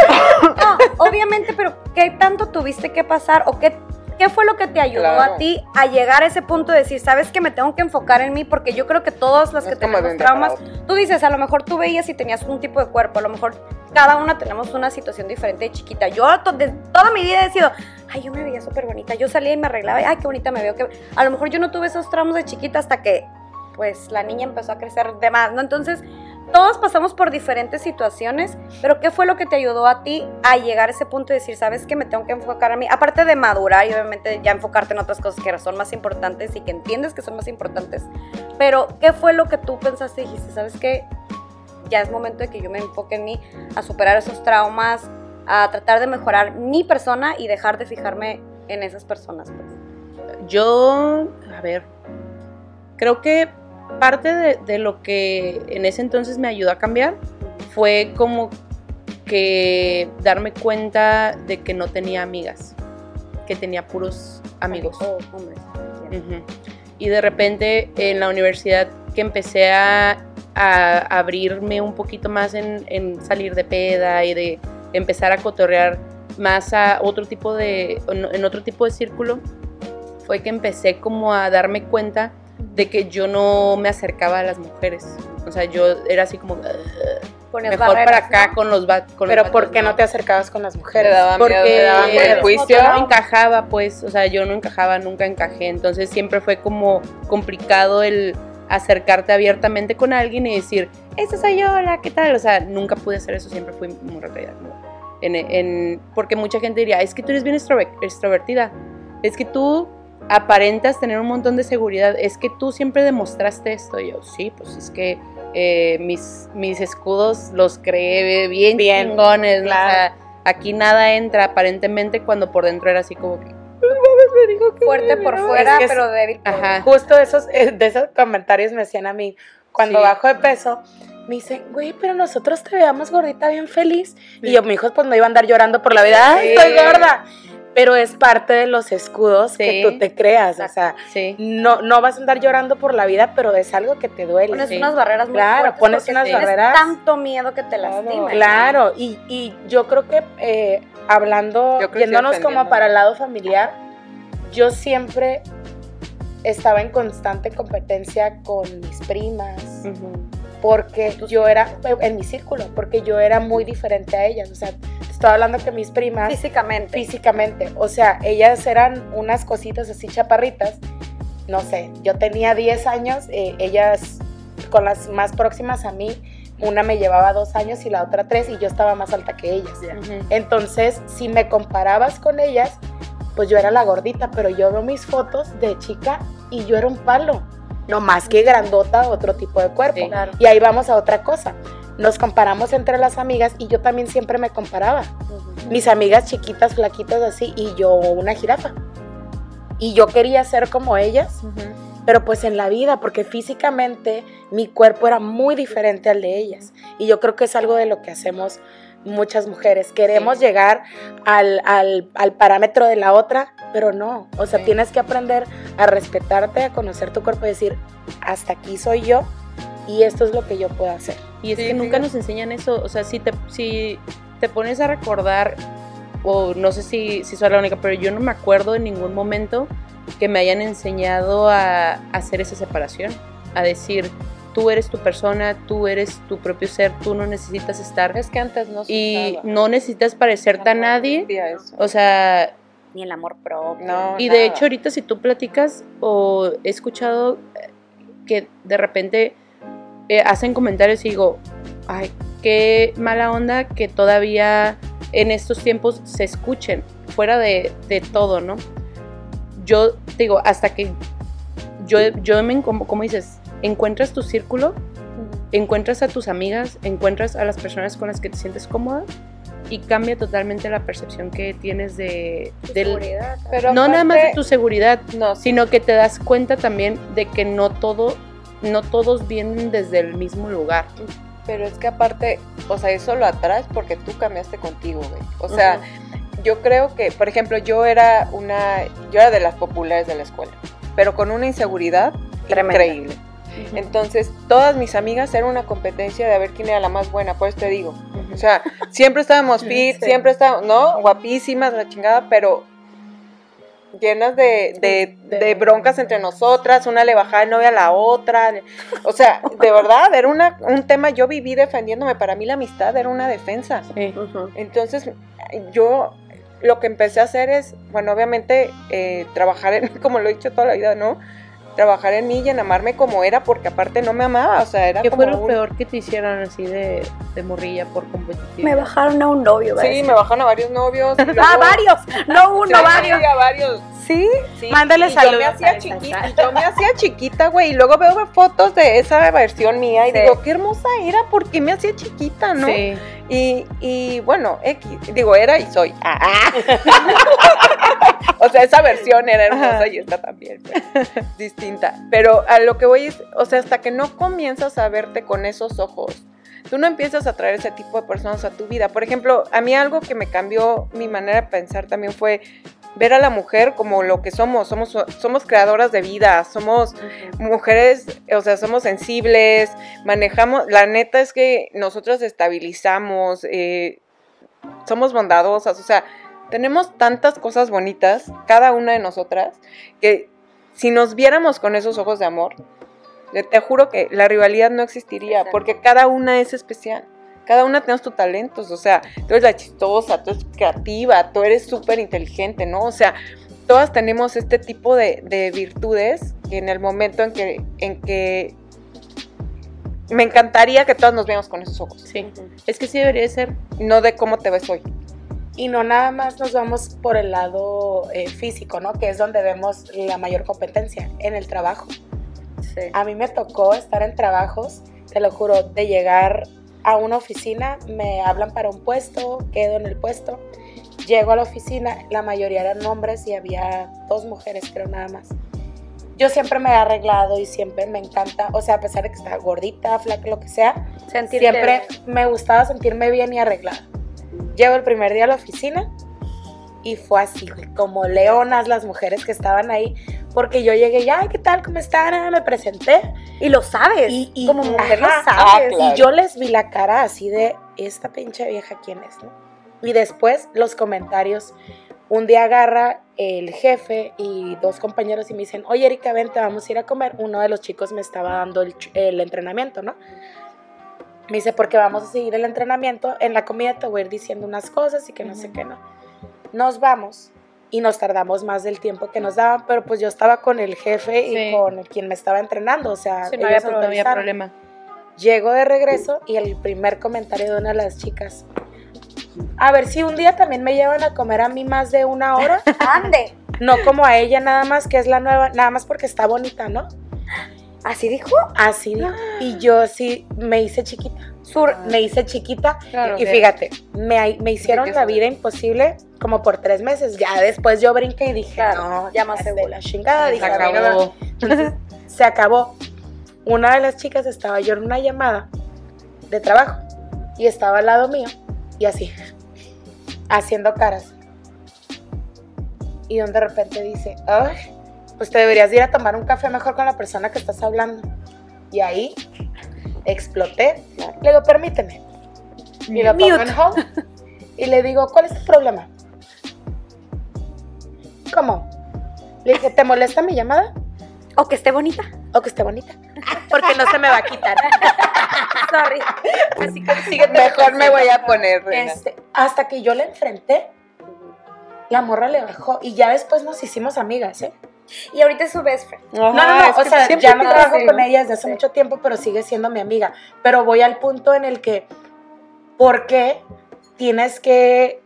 No, obviamente, pero ¿qué tanto tuviste que pasar o qué, qué fue lo que te ayudó Claro. a ti a llegar a ese punto de decir, sabes que me tengo que enfocar en mí? Porque yo creo que todas las No que tenemos traumas, tú dices, a lo mejor tú veías y tenías un tipo de cuerpo, a lo mejor cada una tenemos una situación diferente de chiquita. Yo to- de toda mi vida he sido, ay, yo me veía súper bonita, yo salía y me arreglaba, ay, qué bonita me veo. Que... A lo mejor yo no tuve esos traumas de chiquita hasta que, pues, la niña empezó a crecer de más, ¿no? Entonces, todos pasamos por diferentes situaciones, pero ¿qué fue lo que te ayudó a ti a llegar a ese punto de decir, sabes que me tengo que enfocar a mí? Aparte de madurar y obviamente ya enfocarte en otras cosas que son más importantes y que entiendes que son más importantes, pero ¿qué fue lo que tú pensaste y dijiste, sabes que ya es momento de que yo me enfoque en mí, a superar esos traumas, a tratar de mejorar mi persona y dejar de fijarme en esas personas? Pues? Yo, a ver, creo que parte de, de lo que en ese entonces me ayudó a cambiar fue como que darme cuenta de que no tenía amigas, que tenía puros amigos. Oh, hombre. Ujú. Y de repente en la universidad que empecé a a abrirme un poquito más en, en salir de peda y de empezar a cotorrear más a otro tipo de, en otro tipo de círculo, fue que empecé como a darme cuenta de que yo no me acercaba a las mujeres. O sea, yo era así como, "Ugh, Ponías mejor para acá ¿no? con los, los Pero vatos, ¿por qué no te acercabas con las mujeres? daba Porque miedo, daba no, no encajaba, pues, o sea, yo no encajaba, nunca encajé, entonces siempre fue como complicado el acercarte abiertamente con alguien y decir, esta soy yo, hola, ¿qué tal? O sea, nunca pude hacer eso, siempre fui muy retraída. En, en- porque mucha gente diría, es que tú eres bien extrover- extrovertida, es que tú aparentas tener un montón de seguridad, es que tú siempre demostraste esto. Y yo, sí, pues es que eh, mis, mis escudos los creé bien, Bien, chingones, ¿no? O claro. sea, aquí nada entra aparentemente cuando por dentro era así como que, Fuerte por fuera, Es que es- pero débil por ajá, Justo esos, eh, de esos comentarios me hacían a mí. Cuando Sí. bajo de peso, me dicen, güey, pero nosotros te veamos gordita bien feliz. Y yo, mi hijo, pues no iba a andar llorando por la vida, ¡ay, Sí. estoy gorda! Pero es parte de los escudos que tú te creas. O sea, sí. no, no vas a andar llorando por la vida, pero es algo que te duele. Pones Sí. unas barreras muy Claro, fuertes pones unas tienes barreras. tanto miedo que te lastimen. Claro, y, y yo creo que eh, hablando, yéndonos como para el lado familiar, yo siempre estaba en constante competencia con mis primas, Ujú. Porque yo era, en mi círculo, porque yo era muy diferente a ellas. O sea, te estaba hablando que mis primas Físicamente. físicamente, o sea, ellas eran unas cositas así chaparritas, no sé, yo tenía 10 años, eh, ellas con las más próximas a mí, una me llevaba dos años y la otra tres y yo estaba más alta que ellas. Ujú. Entonces, si me comparabas con ellas, pues yo era la gordita, pero yo veo mis fotos de chica y yo era un palo, no más que grandota, otro tipo de cuerpo. Sí. Claro. Y ahí vamos a otra cosa. Nos comparamos entre las amigas y yo también siempre me comparaba mis amigas chiquitas, flaquitas así, y yo una jirafa. Y yo quería ser como ellas, pero pues en la vida, porque físicamente mi cuerpo era muy diferente al de ellas. Y yo creo que es algo de lo que hacemos muchas mujeres. Queremos Sí. llegar al, al- al parámetro de la otra, pero no. O sea, Sí. tienes que aprender a respetarte, a conocer tu cuerpo y decir, hasta aquí soy yo y esto es lo que yo puedo hacer. Y es Sí, que nunca nos enseñan eso. O sea, si te, si te pones a recordar, o no sé si, si soy la única, pero yo no me acuerdo en ningún momento que me hayan enseñado a, a hacer esa separación. A decir, tú eres tu persona, tú eres tu propio ser, tú no necesitas estar. Es que antes no se Y usaba. no necesitas parecerte a nadie. O sea, Ni el amor propio. No, y de hecho ahorita si tú platicas o he escuchado eh, que de repente eh, hacen comentarios y digo, ay, qué mala onda que todavía en estos tiempos se escuchen, fuera de, de todo, ¿no? Yo digo, hasta que yo, yo me, como, como dices, encuentras tu círculo, encuentras a tus amigas, encuentras a las personas con las que te sientes cómoda y cambia totalmente la percepción que tienes de, Tu del, seguridad. Pero no nada más de tu seguridad, No, sí, sino que te das cuenta también de que no todo, no todos vienen desde el mismo lugar. pero es que aparte, o sea, eso lo atraes porque tú cambiaste contigo, güey. O sea, yo creo que, por ejemplo, yo era una, yo era de las populares de la escuela, pero con una inseguridad Tremenda. increíble. Entonces, todas mis amigas eran una competencia de a ver quién era la más buena, por eso te digo. O sea, siempre estábamos fit, Sí. siempre estábamos, ¿no? Guapísimas, la chingada, pero llenas de, de, de- de broncas entre nosotras, una le bajaba el novio a la otra. O sea, de verdad, era una, un tema, yo viví defendiéndome, para mí la amistad era una defensa. Sí. Entonces, yo lo que empecé a hacer es, bueno, obviamente, eh, trabajar en, como lo he dicho toda la vida, ¿no? Trabajar en mí y en amarme como era, porque aparte no me amaba, o sea, era ¿Qué como fue lo un- peor que te hicieron así de, de morrilla por competitividad? Me bajaron a un novio, ¿verdad? Sí, me bajaron a varios novios. y Ah, varios. No uno, Sí, varios. a varios. Sí. Sí, Mándale y Yo saludos me hacía chiquita, yo me hacía chiquita, güey, y luego veo fotos de esa versión mía y Sí. digo, qué hermosa era, porque me hacía chiquita, ¿no? Sí. Y, y bueno, X, digo, era y soy. Ah, ah. o sea, esa versión era hermosa y esta también, pues, distinta. Pero a lo que voy es, o sea, hasta que no comienzas a verte con esos ojos, tú no empiezas a traer ese tipo de personas a tu vida. Por ejemplo, a mí algo que me cambió mi manera de pensar también fue ver a la mujer como lo que somos, somos, somos creadoras de vida, somos mujeres, o sea, somos sensibles, manejamos, la neta es que nosotros estabilizamos, eh, somos bondadosas, o sea, tenemos tantas cosas bonitas, cada una de nosotras, que si nos viéramos con esos ojos de amor, te juro que la rivalidad no existiría, porque cada una es especial. Cada una tenemos tus talentos, o sea, tú eres la chistosa, tú eres creativa, tú eres súper inteligente, ¿no? O sea, todas tenemos este tipo de, virtudes que en el momento en que, en que me encantaría que todas nos veamos con esos ojos. Sí, es que sí debería ser. No de cómo te ves hoy. Y no nada más nos vamos por el lado eh, físico, ¿no? Que es donde vemos la mayor competencia, en el trabajo. Sí. A mí me tocó estar en trabajos, te lo juro, de llegar a una oficina, me hablan para un puesto, quedo en el puesto, llego a la oficina, la mayoría eran hombres y había dos mujeres, creo nada más. Yo siempre me he arreglado y siempre me encanta, o sea, a pesar de que está gordita, flaca, lo que sea, siempre me gustaba sentirme bien y arreglada. Llego el primer día a la oficina y fue así, como leonas las mujeres que estaban ahí, porque yo llegué y, ay, ¿qué tal? ¿Cómo están? Ah, me presenté. Y lo sabes, y, como mujer lo sabes. Y yo les vi la cara así de, esta pinche vieja, ¿quién es? No? Y después los comentarios. Un día agarra el jefe y dos compañeros y me dicen, oye Erika, vente, vamos a ir a comer. Uno de los chicos me estaba dando el, el entrenamiento, ¿no? Me dice, porque vamos a seguir el entrenamiento. En la comida te voy a ir diciendo unas cosas y que no sé qué, ¿no? Nos vamos y nos tardamos más del tiempo que nos daban, pero pues yo estaba con el jefe y con quien me estaba entrenando, o sea, no había, problema. Llego de regreso y el primer comentario de una de las chicas, a ver si un día también me llevan a comer a mí más de una hora. Ande. No como a ella nada más, que es la nueva, nada más porque está bonita, ¿no? ¿Así dijo? Así dijo. Y yo sí me hice chiquita. Sur, me hice chiquita. y fíjate, me, me hicieron la vida imposible como por tres meses. Ya después yo brinqué y dije, no, ya más de la chingada. Se acabó. se acabó. Una de las chicas estaba yo en una llamada de trabajo y estaba al lado mío y así, haciendo caras. Y donde de repente dice, ay, pues te deberías ir a tomar un café mejor con la persona que estás hablando. Y ahí exploté. Le digo, permíteme. Y lo pongo en home. Y le digo, ¿cuál es tu problema? ¿Cómo? Le dije, ¿te molesta mi llamada? O que esté bonita. O que esté bonita. Porque no se me va a quitar. Sorry. Así que sigue Mejor me voy a poner. Este, hasta que yo le enfrenté, la morra le bajó. Y ya después nos hicimos amigas, ¿eh? Y ahorita es su best friend. no, no, no, o sea, ya no trabajo con ella desde hace mucho tiempo, pero sigue siendo mi amiga. Pero voy al punto en el que, ¿por qué tienes que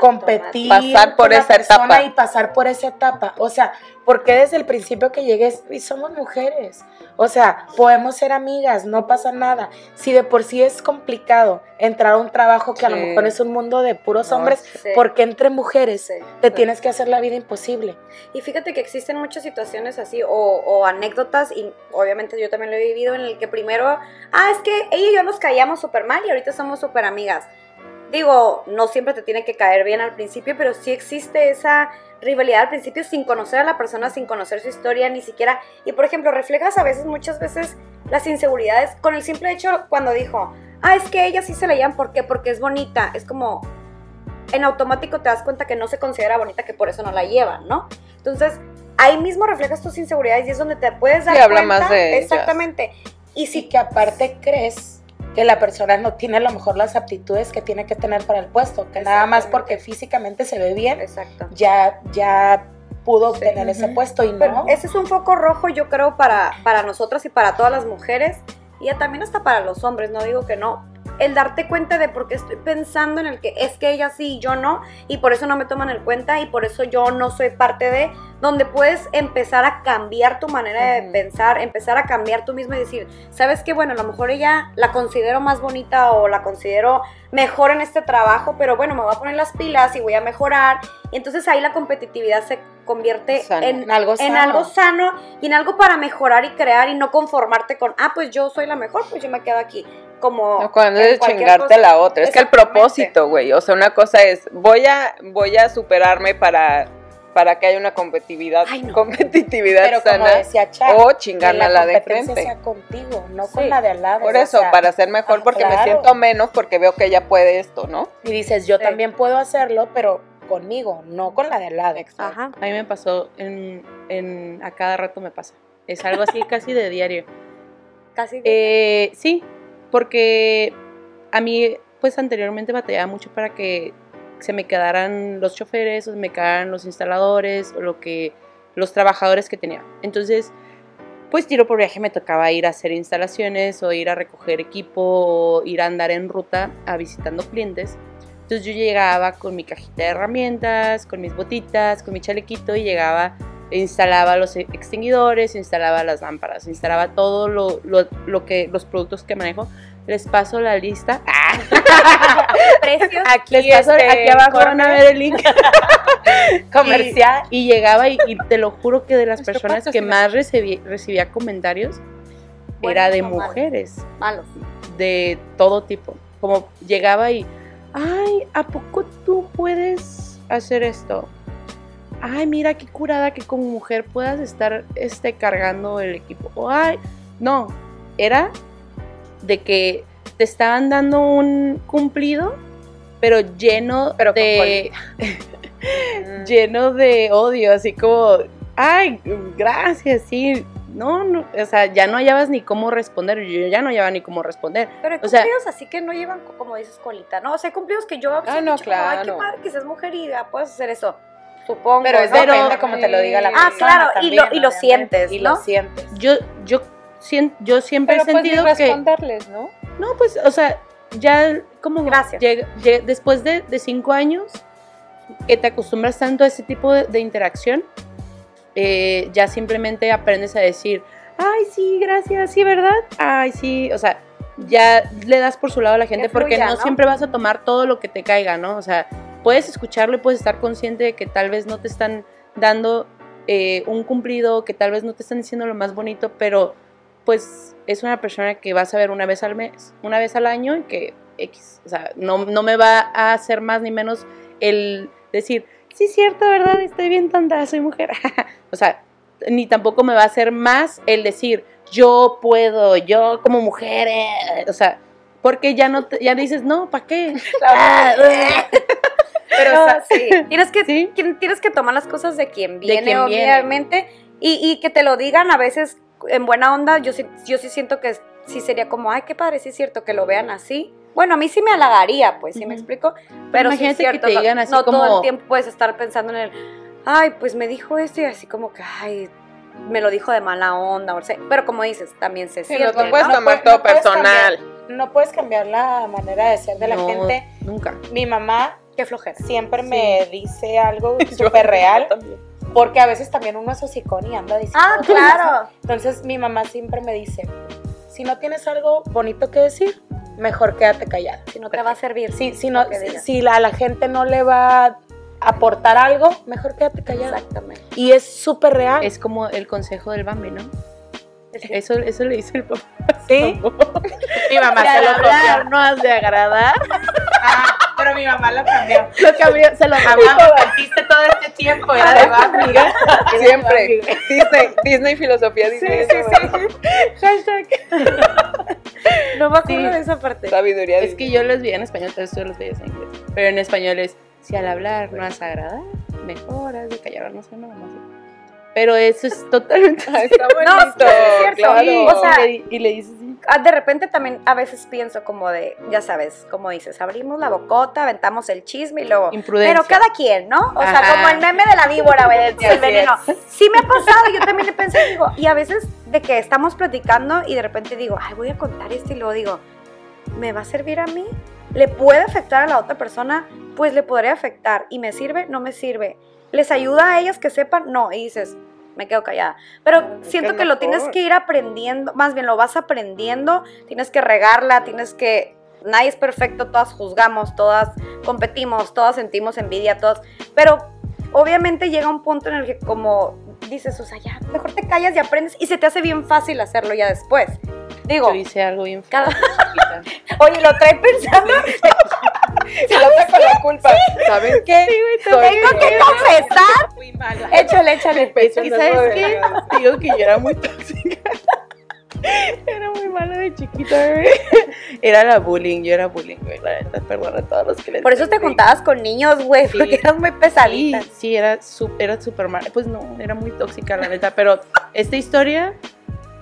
competir pasar por esa etapa y pasar por esa etapa. O sea, porque desde el principio que llegues y somos mujeres. O sea, podemos ser amigas, no pasa nada. Si de por sí es complicado entrar a un trabajo que a lo mejor es un mundo de puros hombres, porque entre mujeres te tienes que hacer la vida imposible. Y fíjate que existen muchas situaciones así o, o, anécdotas, y obviamente yo también lo he vivido, en el que primero, ah, es que ella y yo nos caíamos súper mal y ahorita somos súper amigas digo, no siempre te tiene que caer bien al principio, pero sí existe esa rivalidad al principio sin conocer a la persona, sin conocer su historia, ni siquiera. Y por ejemplo, reflejas a veces, muchas veces, las inseguridades con el simple hecho cuando dijo, ah, es que ella sí se la llaman, ¿por qué? Porque es bonita. Es como, en automático te das cuenta que no se considera bonita, que por eso no la llevan, ¿no? Entonces, ahí mismo reflejas tus inseguridades y es donde te puedes dar cuenta. habla más de Exactamente. Y sí que aparte crees que la persona no tiene a lo mejor las aptitudes que tiene que tener para el puesto, que nada más porque físicamente se ve bien, ya ya pudo obtener ese puesto y no. ese es un foco rojo yo creo para, para nosotras y para todas las mujeres y también hasta para los hombres, no digo que no, el darte cuenta de por qué estoy pensando en el que es que ella sí y yo no, y por eso no me toman en cuenta y por eso yo no soy parte de, donde puedes empezar a cambiar tu manera de pensar, empezar a cambiar tú mismo y decir, sabes que bueno, a lo mejor ella la considero más bonita o la considero mejor en este trabajo, pero bueno, me voy a poner las pilas y voy a mejorar. Y entonces ahí la competitividad se convierte en, algo en algo sano y en algo para mejorar y crear y no conformarte con, ah, pues yo soy la mejor, pues yo me quedo aquí como cuando es chingarte la otra es que el propósito güey o sea una cosa es voy a voy a superarme para para que haya una competitividad, Ay, no. competitividad Pero como sana decía o chingarla a la de frente. sea contigo, no Sí. con la de al lado. Por o eso, sea, para ser mejor, ah, porque me siento menos porque veo que ella puede esto, ¿no? Y dices, yo Sí. también puedo hacerlo, pero conmigo, no con la de al lado. Ajá. A mí me pasó, en, en- a cada rato me pasa. Es algo así casi de diario. Casi. Eh, sí, porque a mí, pues anteriormente batallaba mucho para que se me quedaran los choferes, o se me quedaran los instaladores, o lo que, los trabajadores que tenía. Entonces, pues tiro por viaje me tocaba ir a hacer instalaciones, o ir a recoger equipo, o ir a andar en ruta a visitando clientes. Entonces yo llegaba con mi cajita de herramientas, con mis botitas, con mi chalequito y llegaba, instalaba los e- extinguidores, instalaba las lámparas, instalaba todo lo, lo- lo que, los productos que manejo. Les paso la lista. precios. Aquí, Les paso, este, aquí abajo van a ver el link. comercial. Y llegaba y, y te lo juro que de las Nuestro personas que más recibí- recibía comentarios era de mujeres. Malos. de todo tipo. Como llegaba y, ay, ¿a poco tú puedes hacer esto? Ay, mira qué curada que como mujer puedas estar este, cargando el equipo. O, ay, no, era de que te estaban dando un cumplido, pero lleno Pero de lleno de odio, así como, ay, gracias, sí. No, no, o sea, ya no hallabas ni cómo responder, yo ya no hallaba ni cómo responder. Pero hay O sea- cumplidos así que no llevan, co- como dices, colita, ¿no? O sea, hay cumplidos que yo Ah, no, dicho como, Ay, qué claro. padre que seas mujer y ya puedes hacer eso. Supongo, Pero es ¿no? Pero- depende como te lo diga la Ah, persona. claro, y lo- también, y lo sientes, Y ¿no? lo sientes. Yo, yo, sien- yo siempre Pero he pues sentido que... responderles, ¿no? No, pues, o sea, ya como Gracias. llega- llega- después de, de cinco años que te acostumbras tanto a ese tipo de, de interacción, eh, ya simplemente aprendes a decir, ay, sí, gracias, sí, ¿verdad? Ay, sí, o sea, ya le das por su lado a la gente Que porque fluya, no, ¿no? siempre vas a tomar todo lo que te caiga, ¿no? O sea, puedes escucharlo y puedes estar consciente de que tal vez no te están dando eh, un cumplido, que tal vez no te están diciendo lo más bonito, pero pues es una persona que vas a ver una vez al mes, una vez al año y que X, o sea, no, no me va a hacer más ni menos el decir, sí es cierto, ¿verdad? Estoy bien tonta, soy mujer. o sea, ni tampoco me va a hacer más el decir, yo puedo, yo como mujer, eh", o sea, porque ya no, te- ya dices, no, ¿para qué? Pero, No, o sea, sí. Tienes que, Sí. tienes que tomar las cosas de quien viene, quien viene. obviamente, Y, y que te lo digan a veces en buena onda, yo sí, yo sí siento que sí sería como, ay, qué padre, sí es cierto que lo vean así. Bueno, a mí sí me halagaría, pues, ¿sí me Ujú. explico? Pero sí es imagínate que cierto, te no- digan así no todo como- el tiempo puedes estar pensando en el, ay, pues me dijo esto y así como que, ay, me lo dijo de mala onda, o sea, pero como dices, también se Sí, no siente, te puedes ¿no? no tomar puedes- todo no puedes personal. no puedes cambiar la manera de ser de la gente. Nunca. Mi mamá Qué flojera. siempre me dice algo súper real, porque a veces también uno es hocicón y anda diciendo Ah, cosas. claro. Entonces mi mamá siempre me dice, si no tienes algo bonito que decir, mejor quédate callada. Si no te va a servir. Si, si, no, si, digas. si la- a la gente no le va a aportar algo, mejor quédate callada. Exactamente. Y es súper real. Es como el consejo del Bambi, ¿no? Eso, eso le dice el papá. sí, mi mamá se al lo hablar copió. no has de agradar. Ah, pero mi mamá lo cambió. Lo cambió, se lo cambió. Mamá, me mentiste todo este tiempo, era de Bambi. Siempre. Disney, Disney filosofía, Disney. Sí, sí, sí. Hashtag. No me acuerdo Sí. de esa parte. Sabiduría. Es que yo los vi en español, entonces tú los veías en inglés. Pero en español es, si al hablar no has de agradar, mejor has de callar, no sé, no, no sé. Pero eso es totalmente... Ah, Está bonito. No, es cierto. claro. Sí, O sea, y, le, y le dices, sí. Ah, de repente también a veces pienso como de, ya sabes, como dices, abrimos la bocota, aventamos el chisme y luego... imprudencia. Pero cada quien, ¿no? O sea, Ajá. como el meme de la víbora, güey, del veneno. es. Sí me ha pasado, yo también le pensé, digo, y a veces de que estamos platicando y de repente digo, ay, voy a contar esto y luego digo, ¿me va a servir a mí? ¿Le puede afectar a la otra persona? Pues le podría afectar. ¿Y me sirve? No me sirve. ¿Les ayuda a ellas que sepan? No. Y dices, me quedo callada. Pero siento que lo tienes que ir aprendiendo, más bien lo vas aprendiendo, tienes que regarla, tienes que... Nadie es perfecto, todas juzgamos, todas competimos, todas sentimos envidia, todas... Pero obviamente llega un punto en el que como dices, o sea, ya, mejor te callas y aprendes y se te hace bien fácil hacerlo ya después. Digo, Yo hice algo bien cada- oye, lo trae pensando. Se la con la culpa. ¿Saben qué? Soy- Tengo que confesar. Fui mala. Échale, échale. ¿Y sabes qué? Digo que yo era muy tóxica. Era muy mala de chiquita, güey. Era la bullying, yo era bullying, güey. La neta, perdón a todos los que les Por eso te juntabas con niños, güey, Sí. porque eras muy Sí, pesadita. sí, era súper era súper mala. Pues no, era muy tóxica, la neta. Pero esta historia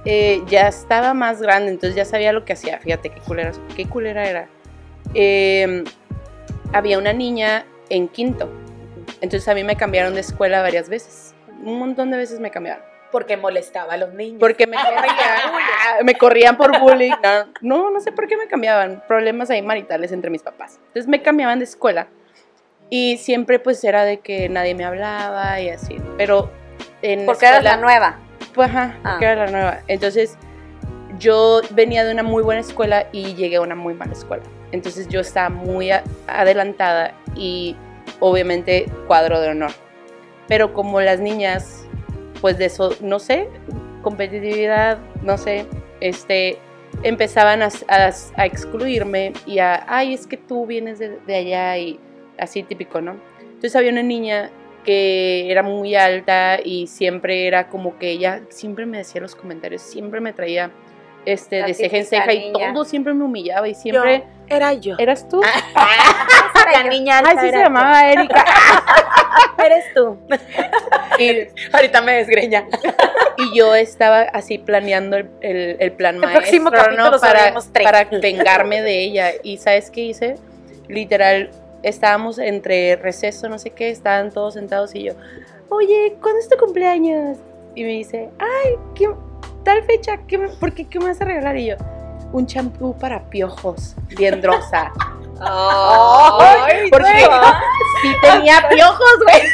eh, ya estaba más grande, entonces ya sabía lo que hacía. Fíjate qué culera, qué culera era. Eh, había una niña en quinto. Entonces a mí me cambiaron de escuela varias veces. Un montón de veces me cambiaron. Porque molestaba a los niños. Porque me corrían, me corrían por bullying. No, no, sé por qué me cambiaban. Problemas ahí maritales entre mis papás. Entonces me cambiaban de escuela. Y siempre pues era de que nadie me hablaba y así. Pero en Porque eras la escuela- nueva. Ajá, Ah. porque era la nueva. Entonces yo venía de una muy buena escuela y llegué a una muy mala escuela. Entonces yo estaba muy adelantada y obviamente cuadro de honor. Pero como las niñas, pues de eso, no sé, competitividad, no sé, este, empezaban a, a- a excluirme y a, ay, es que tú vienes de, de allá y así típico, ¿no? Entonces había una niña que era muy alta y siempre era como que ella siempre me decía los comentarios, siempre me traía este de ceja en ceja y todo siempre me humillaba y siempre Era yo. eras tú. la niña Ay, sí se llamaba Erika. Eres tú. Y, Ahorita me desgreña. y yo estaba así planeando el, el- el plan maestro, próximo capítulo ¿no? Para, para vengarme de ella. Y ¿sabes qué hice? Literal, estábamos entre receso, no sé qué, estaban todos sentados y yo, oye, ¿cuándo es tu cumpleaños? Y me dice, ay, ¿qué, tal fecha, ¿qué, ¿por qué, qué me vas a regalar? Y yo, un champú para piojos, bien drosa. Ay, porque güey. sí tenía piojos, güey.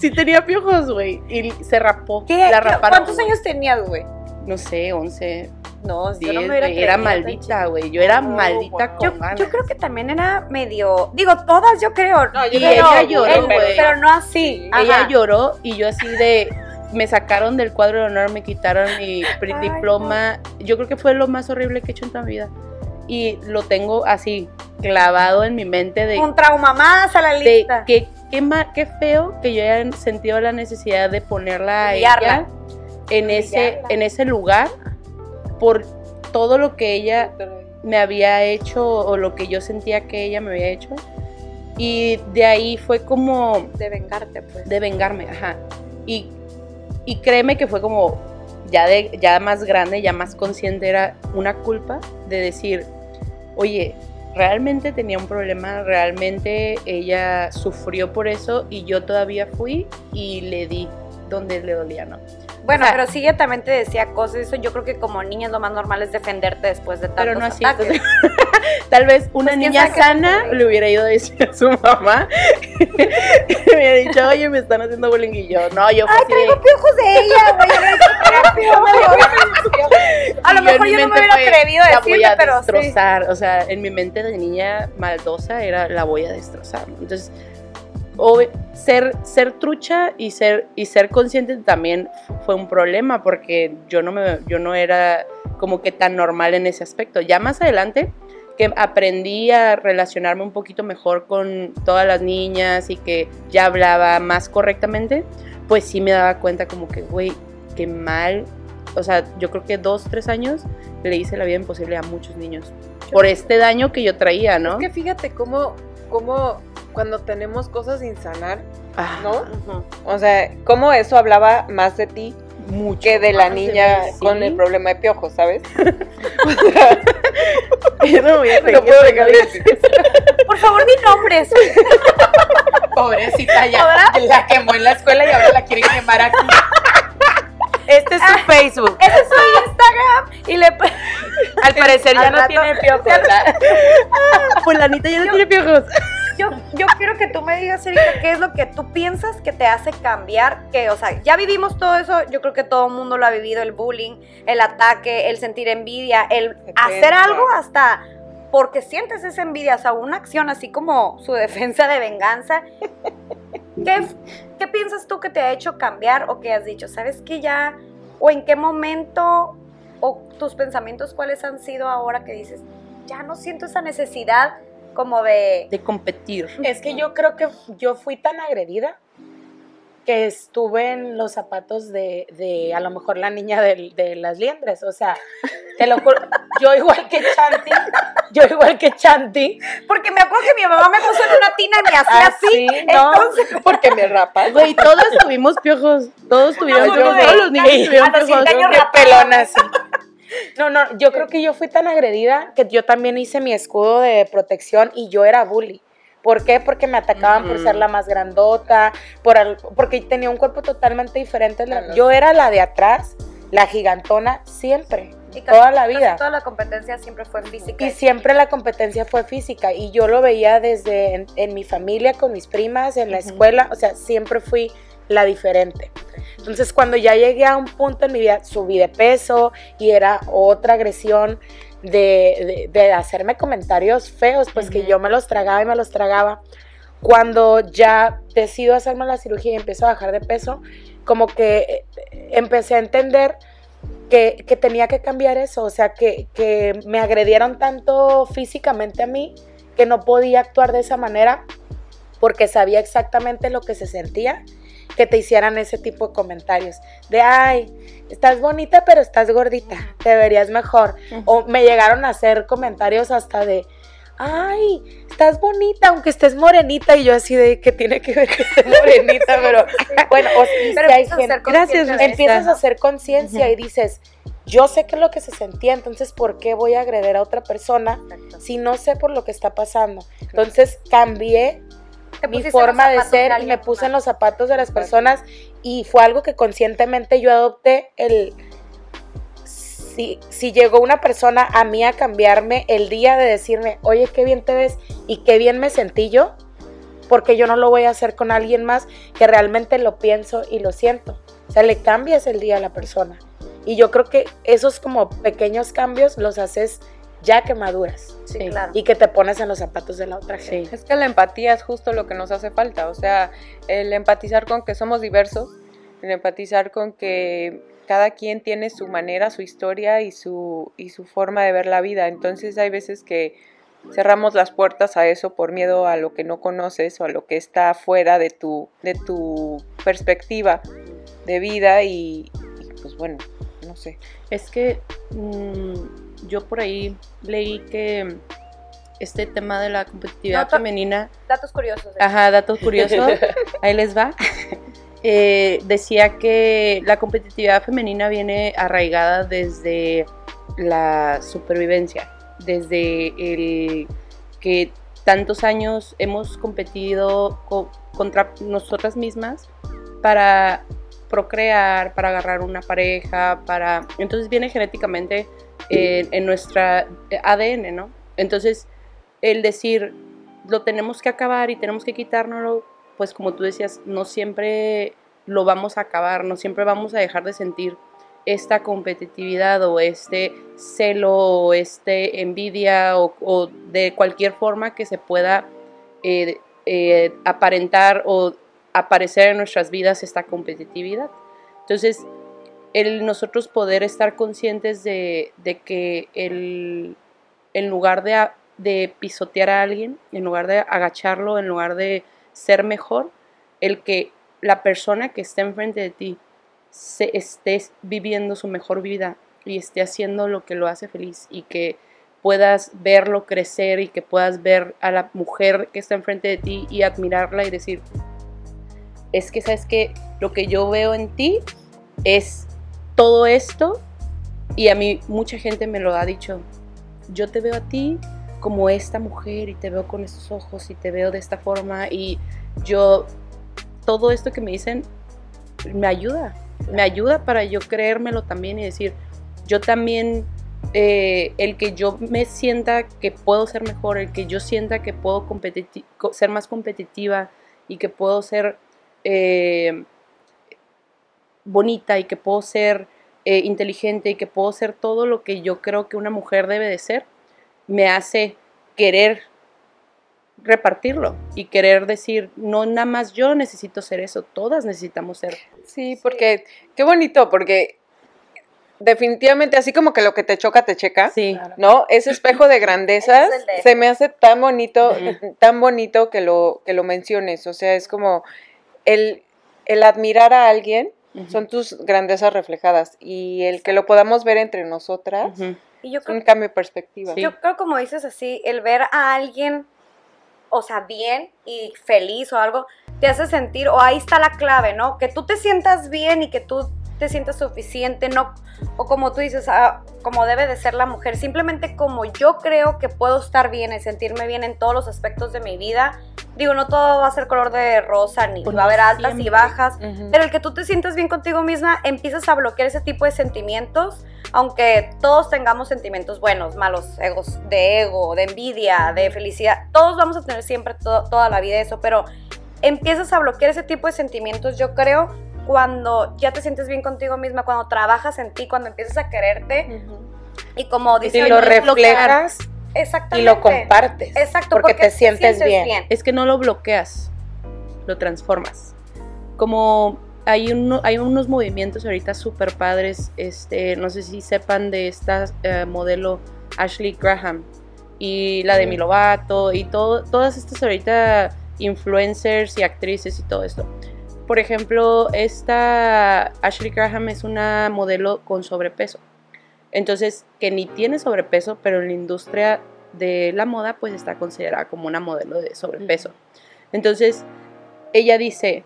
Sí tenía piojos, güey. Y se rapó. ¿Qué? La ¿Qué- raparon, ¿Cuántos años tenías, güey? No sé, 11, No, 10, yo no me hubiera. Era maldita, güey. Yo era No, maldita con Yo, ganas. yo creo que también era medio. Digo, todas yo creo. No, yo Y no- ella lloró, güey. pero no así. Sí. Ella lloró y yo así de... Me sacaron del cuadro de honor, me quitaron mi Ay, diploma. Yo creo que fue lo más horrible que he hecho en toda mi vida. Y lo tengo así, clavado en mi mente de... Un trauma más a la de lista. que qué, ma- qué feo que yo haya sentido la necesidad de ponerla a ella en ese, en ese lugar por todo lo que ella me había hecho o lo que yo sentía que ella me había hecho. Y de ahí fue como De vengarte, pues. de vengarme, ajá. Y, y créeme que fue como ya, de, ya más grande, ya más consciente, era una culpa de decir, oye, realmente tenía un problema, realmente ella sufrió por eso y yo todavía fui y le di donde le dolía, ¿no? Bueno, O sea- pero sí ella también te decía cosas. Eso yo creo que como niña lo más normal es defenderte después de tantos Pero no así. entonces, tal vez una Pues, ¿quién niña sana le hubiera ido a decir a su mamá, me hubiera dicho, oye, me están haciendo bullying y yo, no, yo fui Ay, así de- traigo piojos de ella, güey. A lo Y yo mejor yo no me hubiera atrevido a la voy decirle, a pero sí. destrozar. O sea, en mi mente de niña maldosa era la voy a destrozar. Entonces, ob- ser, ser trucha y ser, y ser consciente también fue un problema porque yo no, me, yo no era como que tan normal en ese aspecto. Ya más adelante que aprendí a relacionarme un poquito mejor con todas las niñas y que ya hablaba más correctamente, pues sí me daba cuenta como que, güey, qué mal. O sea, yo creo que dos, tres años le hice la vida imposible a muchos niños. Por este daño que yo traía, ¿no? Es que fíjate cómo, cómo cuando tenemos cosas sin sanar, Ah, ¿no? Ujú. O sea, cómo eso hablaba más de ti mucho que de la más niña mí, con el problema de piojos, ¿sabes? Yo no me voy a No puedo dejar. Por favor, di nombres. Pobrecita ya. La quemó en la escuela y ahora la quieren quemar aquí. Este es su Facebook. Ese es su Instagram y le Al parecer ya Al no rato- tiene piojos. Fulanita ya no tiene piojos. yo, yo quiero que tú me digas, Erika, qué es lo que tú piensas que te hace cambiar, que, o sea, ya vivimos todo eso, yo creo que todo el mundo lo ha vivido, el bullying, el ataque, el sentir envidia, el hacer algo hasta porque sientes esa envidia, o sea, una acción así como su defensa de venganza. ¿Qué, qué piensas tú que te ha hecho cambiar o que has dicho, sabes que ya, o en qué momento, o tus pensamientos cuáles han sido ahora que dices, ya no siento esa necesidad como de... De competir. Es que yo creo que yo fui tan agredida que estuve en los zapatos de, de a lo mejor la niña de, de las liendres. O sea, te lo juro, yo igual que Chanti, yo igual que Chanti. Porque me acuerdo que mi mamá me puso en una tina y me hacía así. Así, no, entonces, Porque me rapas. Güey, todos tuvimos piojos. Todos tuvieron No, piojos. Todos los niños tuvieron piojos. Qué pelona, sí. No, no, yo creo que yo fui tan agredida que yo también hice mi escudo de protección y yo era bully. ¿Por qué? Porque me atacaban por ser la más grandota, por al- porque tenía un cuerpo totalmente diferente. Yo era la de atrás, la gigantona, siempre, y casi- toda la casi vida. Toda la competencia siempre fue física. Y siempre la competencia fue física y yo lo veía desde en, en mi familia, con mis primas, en la Ujú. escuela, o sea, siempre fui la diferente. Entonces cuando ya llegué a un punto en mi vida, subí de peso y era otra agresión de, de- de hacerme comentarios feos, pues que yo me los tragaba y me los tragaba. Cuando ya decido hacerme la cirugía y empiezo a bajar de peso, como que eh, empecé a entender que, que tenía que cambiar eso, o sea, que, que me agredieron tanto físicamente a mí que no podía actuar de esa manera porque sabía exactamente lo que se sentía que te hicieran ese tipo de comentarios de ay, estás bonita pero estás gordita, te verías mejor. O me llegaron a hacer comentarios hasta de ay, estás bonita aunque estés morenita y yo así de que tiene que ver que esté morenita, pero bueno, o Pero hay empiezas a gente- Gracias, empiezas a hacer conciencia y dices, yo sé qué es lo que se sentía, entonces ¿por qué voy a agredir a otra persona Exacto. si no sé por lo que está pasando? Entonces cambié mi forma de ser y me puse en los zapatos de las personas y fue algo que conscientemente yo adopté el si, si llegó una persona a mí a cambiarme el día de decirme, oye, qué bien te ves y qué bien me sentí yo, porque yo no lo voy a hacer con alguien más que realmente lo pienso y lo siento. O sea, le cambias el día a la persona. Y yo creo que esos como pequeños cambios los haces ya que maduras Sí, Sí. claro. y que te pones en los zapatos de la otra gente. Sí. Es que la empatía es justo lo que nos hace falta, o sea, el empatizar con que somos diversos, el empatizar con que cada quien tiene su manera, su historia y su, y su forma de ver la vida. Entonces hay veces que cerramos las puertas a eso por miedo a lo que no conoces o a lo que está fuera de tu, de tu perspectiva de vida y, y, pues bueno, no sé. Es que mm, yo por ahí leí que este tema de la competitividad femenina, Datos curiosos. ¿eh? ajá, datos curiosos, ahí les va. Eh, decía que la competitividad femenina viene arraigada desde la supervivencia, desde el que tantos años hemos competido co- contra nosotras mismas para procrear, para agarrar una pareja, para... Entonces viene genéticamente en, nuestra ADN, ¿no? Entonces, el decir, lo tenemos que acabar y tenemos que quitárnoslo, pues como tú decías, no siempre lo vamos a acabar, no siempre vamos a dejar de sentir esta competitividad o este celo o este envidia o, o de cualquier forma que se pueda eh, eh, aparentar o aparecer en nuestras vidas esta competitividad. Entonces, el nosotros poder estar conscientes de, de que el, en lugar de, pisotear a alguien, en lugar de agacharlo, en lugar de ser mejor, el que la persona que esté enfrente de ti se esté viviendo su mejor vida y esté haciendo lo que lo hace feliz y que puedas verlo crecer y que puedas ver a la mujer que está enfrente de ti y admirarla y decir, es que sabes que lo que yo veo en ti es todo esto y a mí mucha gente me lo ha dicho, yo te veo a ti como esta mujer y te veo con estos ojos y te veo de esta forma y yo todo esto que me dicen me ayuda, me ayuda para yo creérmelo también y decir, yo también, eh, el que yo me sienta que puedo ser mejor, el que yo sienta que puedo ser más competitiva y que puedo ser eh, bonita y que puedo ser eh, inteligente y que puedo ser todo lo que yo creo que una mujer debe de ser, me hace querer repartirlo y querer decir, no nada más yo necesito ser eso, todas necesitamos ser. Sí, porque qué bonito, porque definitivamente así como que lo que te choca te checa. Sí. ¿No? Ese espejo de grandezas es de- se me hace tan bonito, tan bonito que lo, que lo menciones. O sea, es como el, el admirar a alguien Son tus grandezas reflejadas y el que lo podamos ver entre nosotras. Y yo es creo un cambio de perspectiva. Sí. Yo creo, como dices así, el ver a alguien, o sea, bien y feliz o algo, te hace sentir, o ahí está la clave, ¿no? Que tú te sientas bien y que tú te sientas suficiente, no, o como tú dices, ah, como debe de ser la mujer, simplemente como yo creo que puedo estar bien y sentirme bien en todos los aspectos de mi vida. Digo, no todo va a ser color de rosa, ni va a haber altas y bajas, pero el que tú te sientas bien contigo misma, empiezas a bloquear ese tipo de sentimientos, aunque todos tengamos sentimientos buenos, malos, egos de ego, de envidia, de felicidad, todos vamos a tener siempre to- toda la vida eso, pero empiezas a bloquear ese tipo de sentimientos, yo creo, cuando ya te sientes bien contigo misma, cuando trabajas en ti, cuando empiezas a quererte y como dice Y lo Oye, reflejas y lo compartes. Exacto, porque te sientes bien. Es que no lo bloqueas, lo transformas. Como hay, uno, hay unos movimientos ahorita súper padres, este, no sé si sepan de esta eh, modelo Ashley Graham y la de Mm. Mi Lovato y todo, todas estas ahorita influencers y actrices y todo esto. Por ejemplo, esta Ashley Graham es una modelo con sobrepeso. Entonces, que ni tiene sobrepeso, pero en la industria de la moda, pues está considerada como una modelo de sobrepeso. Entonces, ella dice,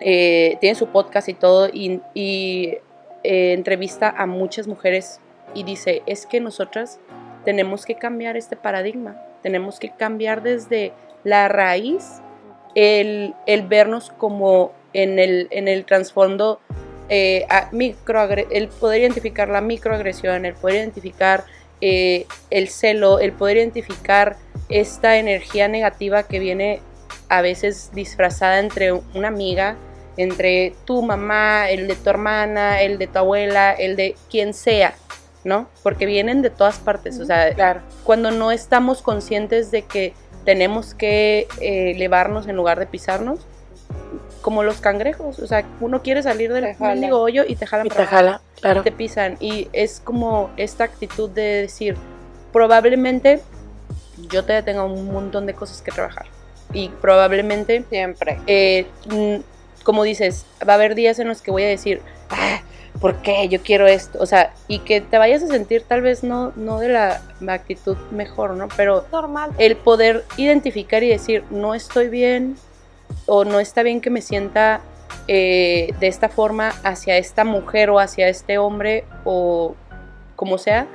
eh, tiene su podcast y todo, y, y, eh, entrevista a muchas mujeres y dice, es que nosotras tenemos que cambiar este paradigma, tenemos que cambiar desde la raíz el, el vernos como en el, en el trasfondo, eh, el poder identificar la microagresión, el poder identificar eh, el celo, el poder identificar esta energía negativa que viene a veces disfrazada entre una amiga, entre tu mamá, el de tu hermana, el de tu abuela, el de quien sea, ¿no? Porque vienen de todas partes, o sea, Claro. cuando no estamos conscientes de que tenemos que eh, elevarnos en lugar de pisarnos, como los cangrejos, o sea, uno quiere salir del Te mendigo hoyo y te jalan Y para te abajo jala, claro. te pisan. Y es como esta actitud de decir, probablemente yo todavía tenga un montón de cosas que trabajar. Y probablemente, Siempre. eh, mm, como dices, va a haber días en los que voy a decir, ah, ¿por qué yo quiero esto? O sea, y que te vayas a sentir tal vez no, no de la actitud mejor, ¿no? Pero normal. el poder identificar y decir, no estoy bien o no está bien que me sienta eh, de esta forma hacia esta mujer o hacia este hombre o como sea,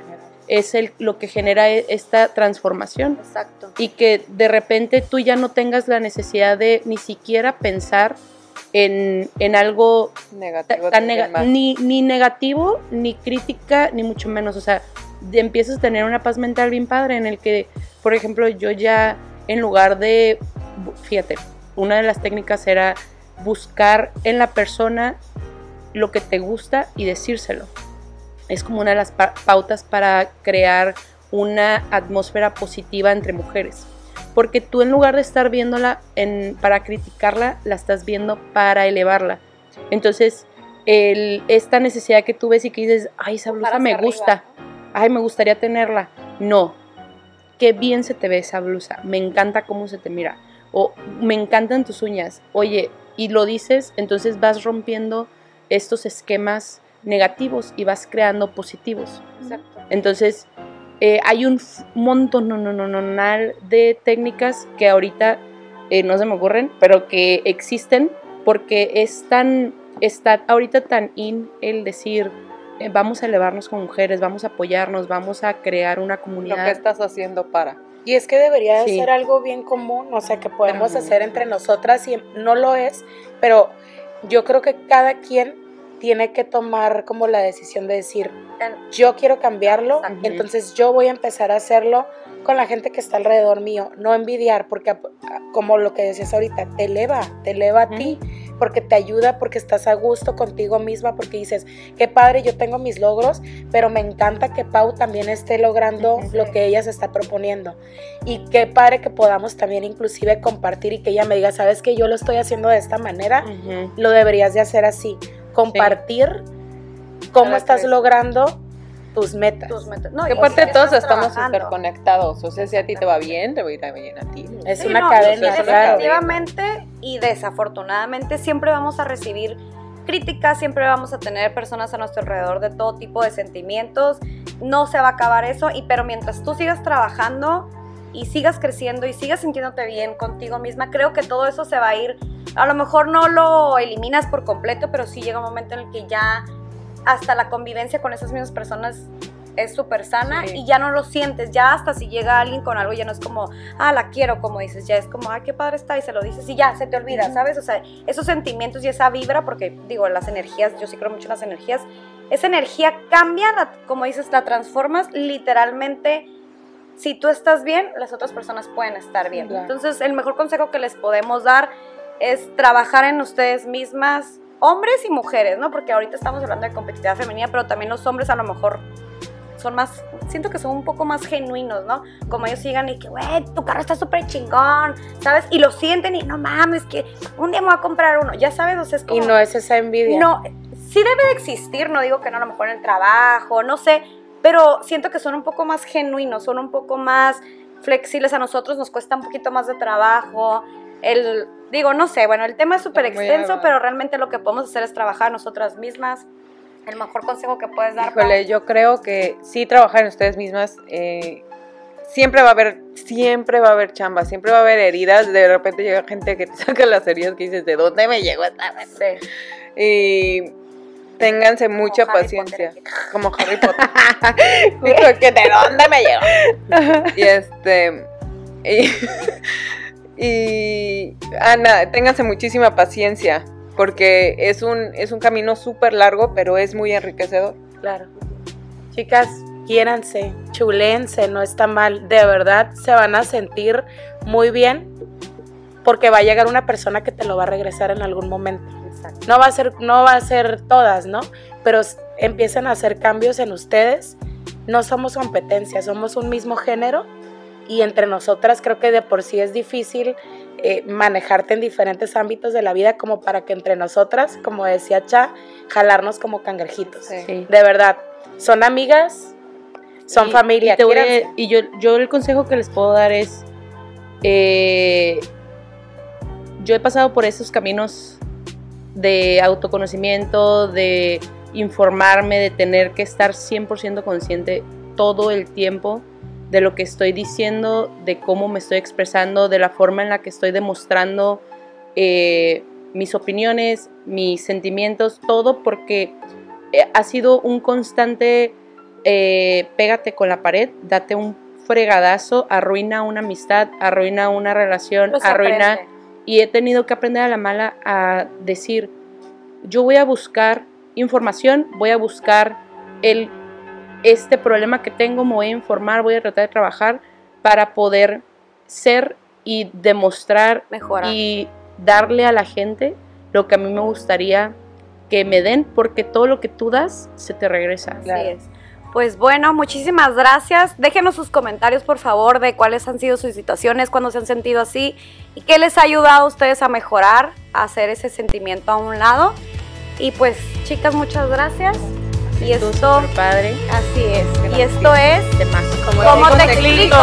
es el, lo que genera e- esta transformación. Exacto. Y que de repente tú ya no tengas la necesidad de ni siquiera pensar en, en algo Negativo. tan ni, ni negativo, ni crítica, ni mucho menos. O sea, empiezas a tener una paz mental bien padre en el que, por ejemplo, yo ya en lugar de, fíjate, una de las técnicas era buscar en la persona lo que te gusta y decírselo. Es como una de las pa- pautas para crear una atmósfera positiva entre mujeres. Porque tú en lugar de estar viéndola en, para criticarla, la estás viendo para elevarla. Entonces, el- esta necesidad que tú ves y que dices, ay, esa blusa me gusta, ay, me gustaría tenerla. No, qué bien se te ve esa blusa, me encanta cómo se te mira, o me encantan tus uñas, oye, y lo dices, entonces vas rompiendo estos esquemas negativos y vas creando positivos. Exacto. Entonces, eh, hay un montón no, no, no, no, de técnicas que ahorita eh, no se me ocurren, pero que existen porque es tan, está ahorita tan in el decir, eh, vamos a elevarnos con mujeres, vamos a apoyarnos, vamos a crear una Lo comunidad. que estás haciendo para. Y es que debería de Sí. ser algo bien común, o sea, que podemos Pero- hacer entre nosotras y no lo es, pero yo creo que cada quien tiene que tomar como la decisión de decir, yo quiero cambiarlo, entonces yo voy a empezar a hacerlo con la gente que está alrededor mío, no envidiar, porque como lo que decías ahorita, te eleva, te eleva a ti, porque te ayuda, porque estás a gusto contigo misma, porque dices, qué padre, yo tengo mis logros, pero me encanta que Pau también esté logrando lo que ella se está proponiendo. Y qué padre que podamos también inclusive compartir y que ella me diga, sabes que yo lo estoy haciendo de esta manera, lo deberías de hacer así. Compartir cómo estás crees. logrando tus metas. tus metas. No, Que aparte estás todos estamos interconectados. O sea, si a ti te va bien, te va a ir bien a ti. Es Sí, una no, cadena, claro. Definitivamente y desafortunadamente siempre vamos a recibir críticas, siempre vamos a tener personas a nuestro alrededor de todo tipo de sentimientos. No se va a acabar eso, y pero mientras tú sigas trabajando y sigas creciendo y sigas sintiéndote bien contigo misma, creo que todo eso se va a ir. A lo mejor no lo eliminas por completo, pero sí llega un momento en el que ya hasta la convivencia con esas mismas personas es súper sana Sí. y ya no lo sientes, ya hasta si llega alguien con algo ya no es como, ah, la quiero, como dices, ya es como, ay, qué padre está y se lo dices y ya, se te olvida, ¿sabes? O sea, esos sentimientos y esa vibra, porque digo, las energías, yo sí creo mucho en las energías, esa energía cambia, la- como dices, la transformas literalmente. Si tú estás bien, las otras personas pueden estar bien. Claro. Entonces, el mejor consejo que les podemos dar es trabajar en ustedes mismas, hombres y mujeres, ¿no? Porque ahorita estamos hablando de competitividad femenina, pero también los hombres a lo mejor son más, siento que son un poco más genuinos, ¿no? Como ellos sigan y que, güey, tu carro está súper chingón, ¿sabes? Y lo sienten y no mames, que un día me voy a comprar uno, ya sabes, o sea, es como... Y no es esa envidia. No, sí debe de existir, no digo que no, a lo mejor en el trabajo, no sé, pero siento que son un poco más genuinos, son un poco más flexibles. A nosotros nos cuesta un poquito más de trabajo. El, digo, no sé, bueno, el tema es súper extenso, pero realmente lo que podemos hacer es trabajar nosotras mismas. El mejor consejo que puedes dar. Híjole, yo creo que sí trabajar en ustedes mismas. eh, siempre va a haber, siempre va a haber chamba, siempre va a haber heridas. De repente llega gente que te saca las heridas que dices, ¿de dónde me llegó esta vez? Sí. Y ténganse mucha Harry paciencia. Como Harry Potter. Dijo que de dónde me llegó. y este. Y, y Ana, ténganse muchísima paciencia. Porque es un, es un camino súper largo, pero es muy enriquecedor. Claro. Chicas, quiéranse, chulense, no está mal. De verdad se van a sentir muy bien porque va a llegar una persona que te lo va a regresar en algún momento. Exacto. No va a ser, no va a ser todas, ¿no? Pero empiezan a hacer cambios en ustedes. No somos competencia, somos un mismo género y entre nosotras creo que de por sí es difícil eh, manejarte en diferentes ámbitos de la vida como para que entre nosotras, como decía Cha, jalarnos como cangrejitos. Sí. De verdad, son amigas, son Y- familia. Y, te voy a- quiéranse. y yo, yo el consejo que les puedo dar es, eh, yo he pasado por esos caminos de autoconocimiento, de informarme, de tener que estar 100% consciente todo el tiempo de lo que estoy diciendo, de cómo me estoy expresando, de la forma en la que estoy demostrando eh, mis opiniones, mis sentimientos, todo porque eh, ha sido un constante eh, pégate con la pared, date un fregadazo, arruina una amistad, arruina una relación, arruina... aprende. Y he tenido que aprender a la mala a decir, yo voy a buscar información, voy a buscar el, este problema que tengo, me voy a informar, voy a tratar de trabajar para poder ser y demostrar y darle a la gente lo que a mí me gustaría que me den, porque todo lo que tú das se te regresa. Así es. Pues bueno, muchísimas gracias. Déjenos sus comentarios, por favor, de cuáles han sido sus situaciones, cuándo se han sentido así y qué les ha ayudado a ustedes a mejorar, a hacer ese sentimiento a un lado. Y pues, chicas, muchas gracias. Y esto, padre. así es. Y esto es. ¿Cómo te explico?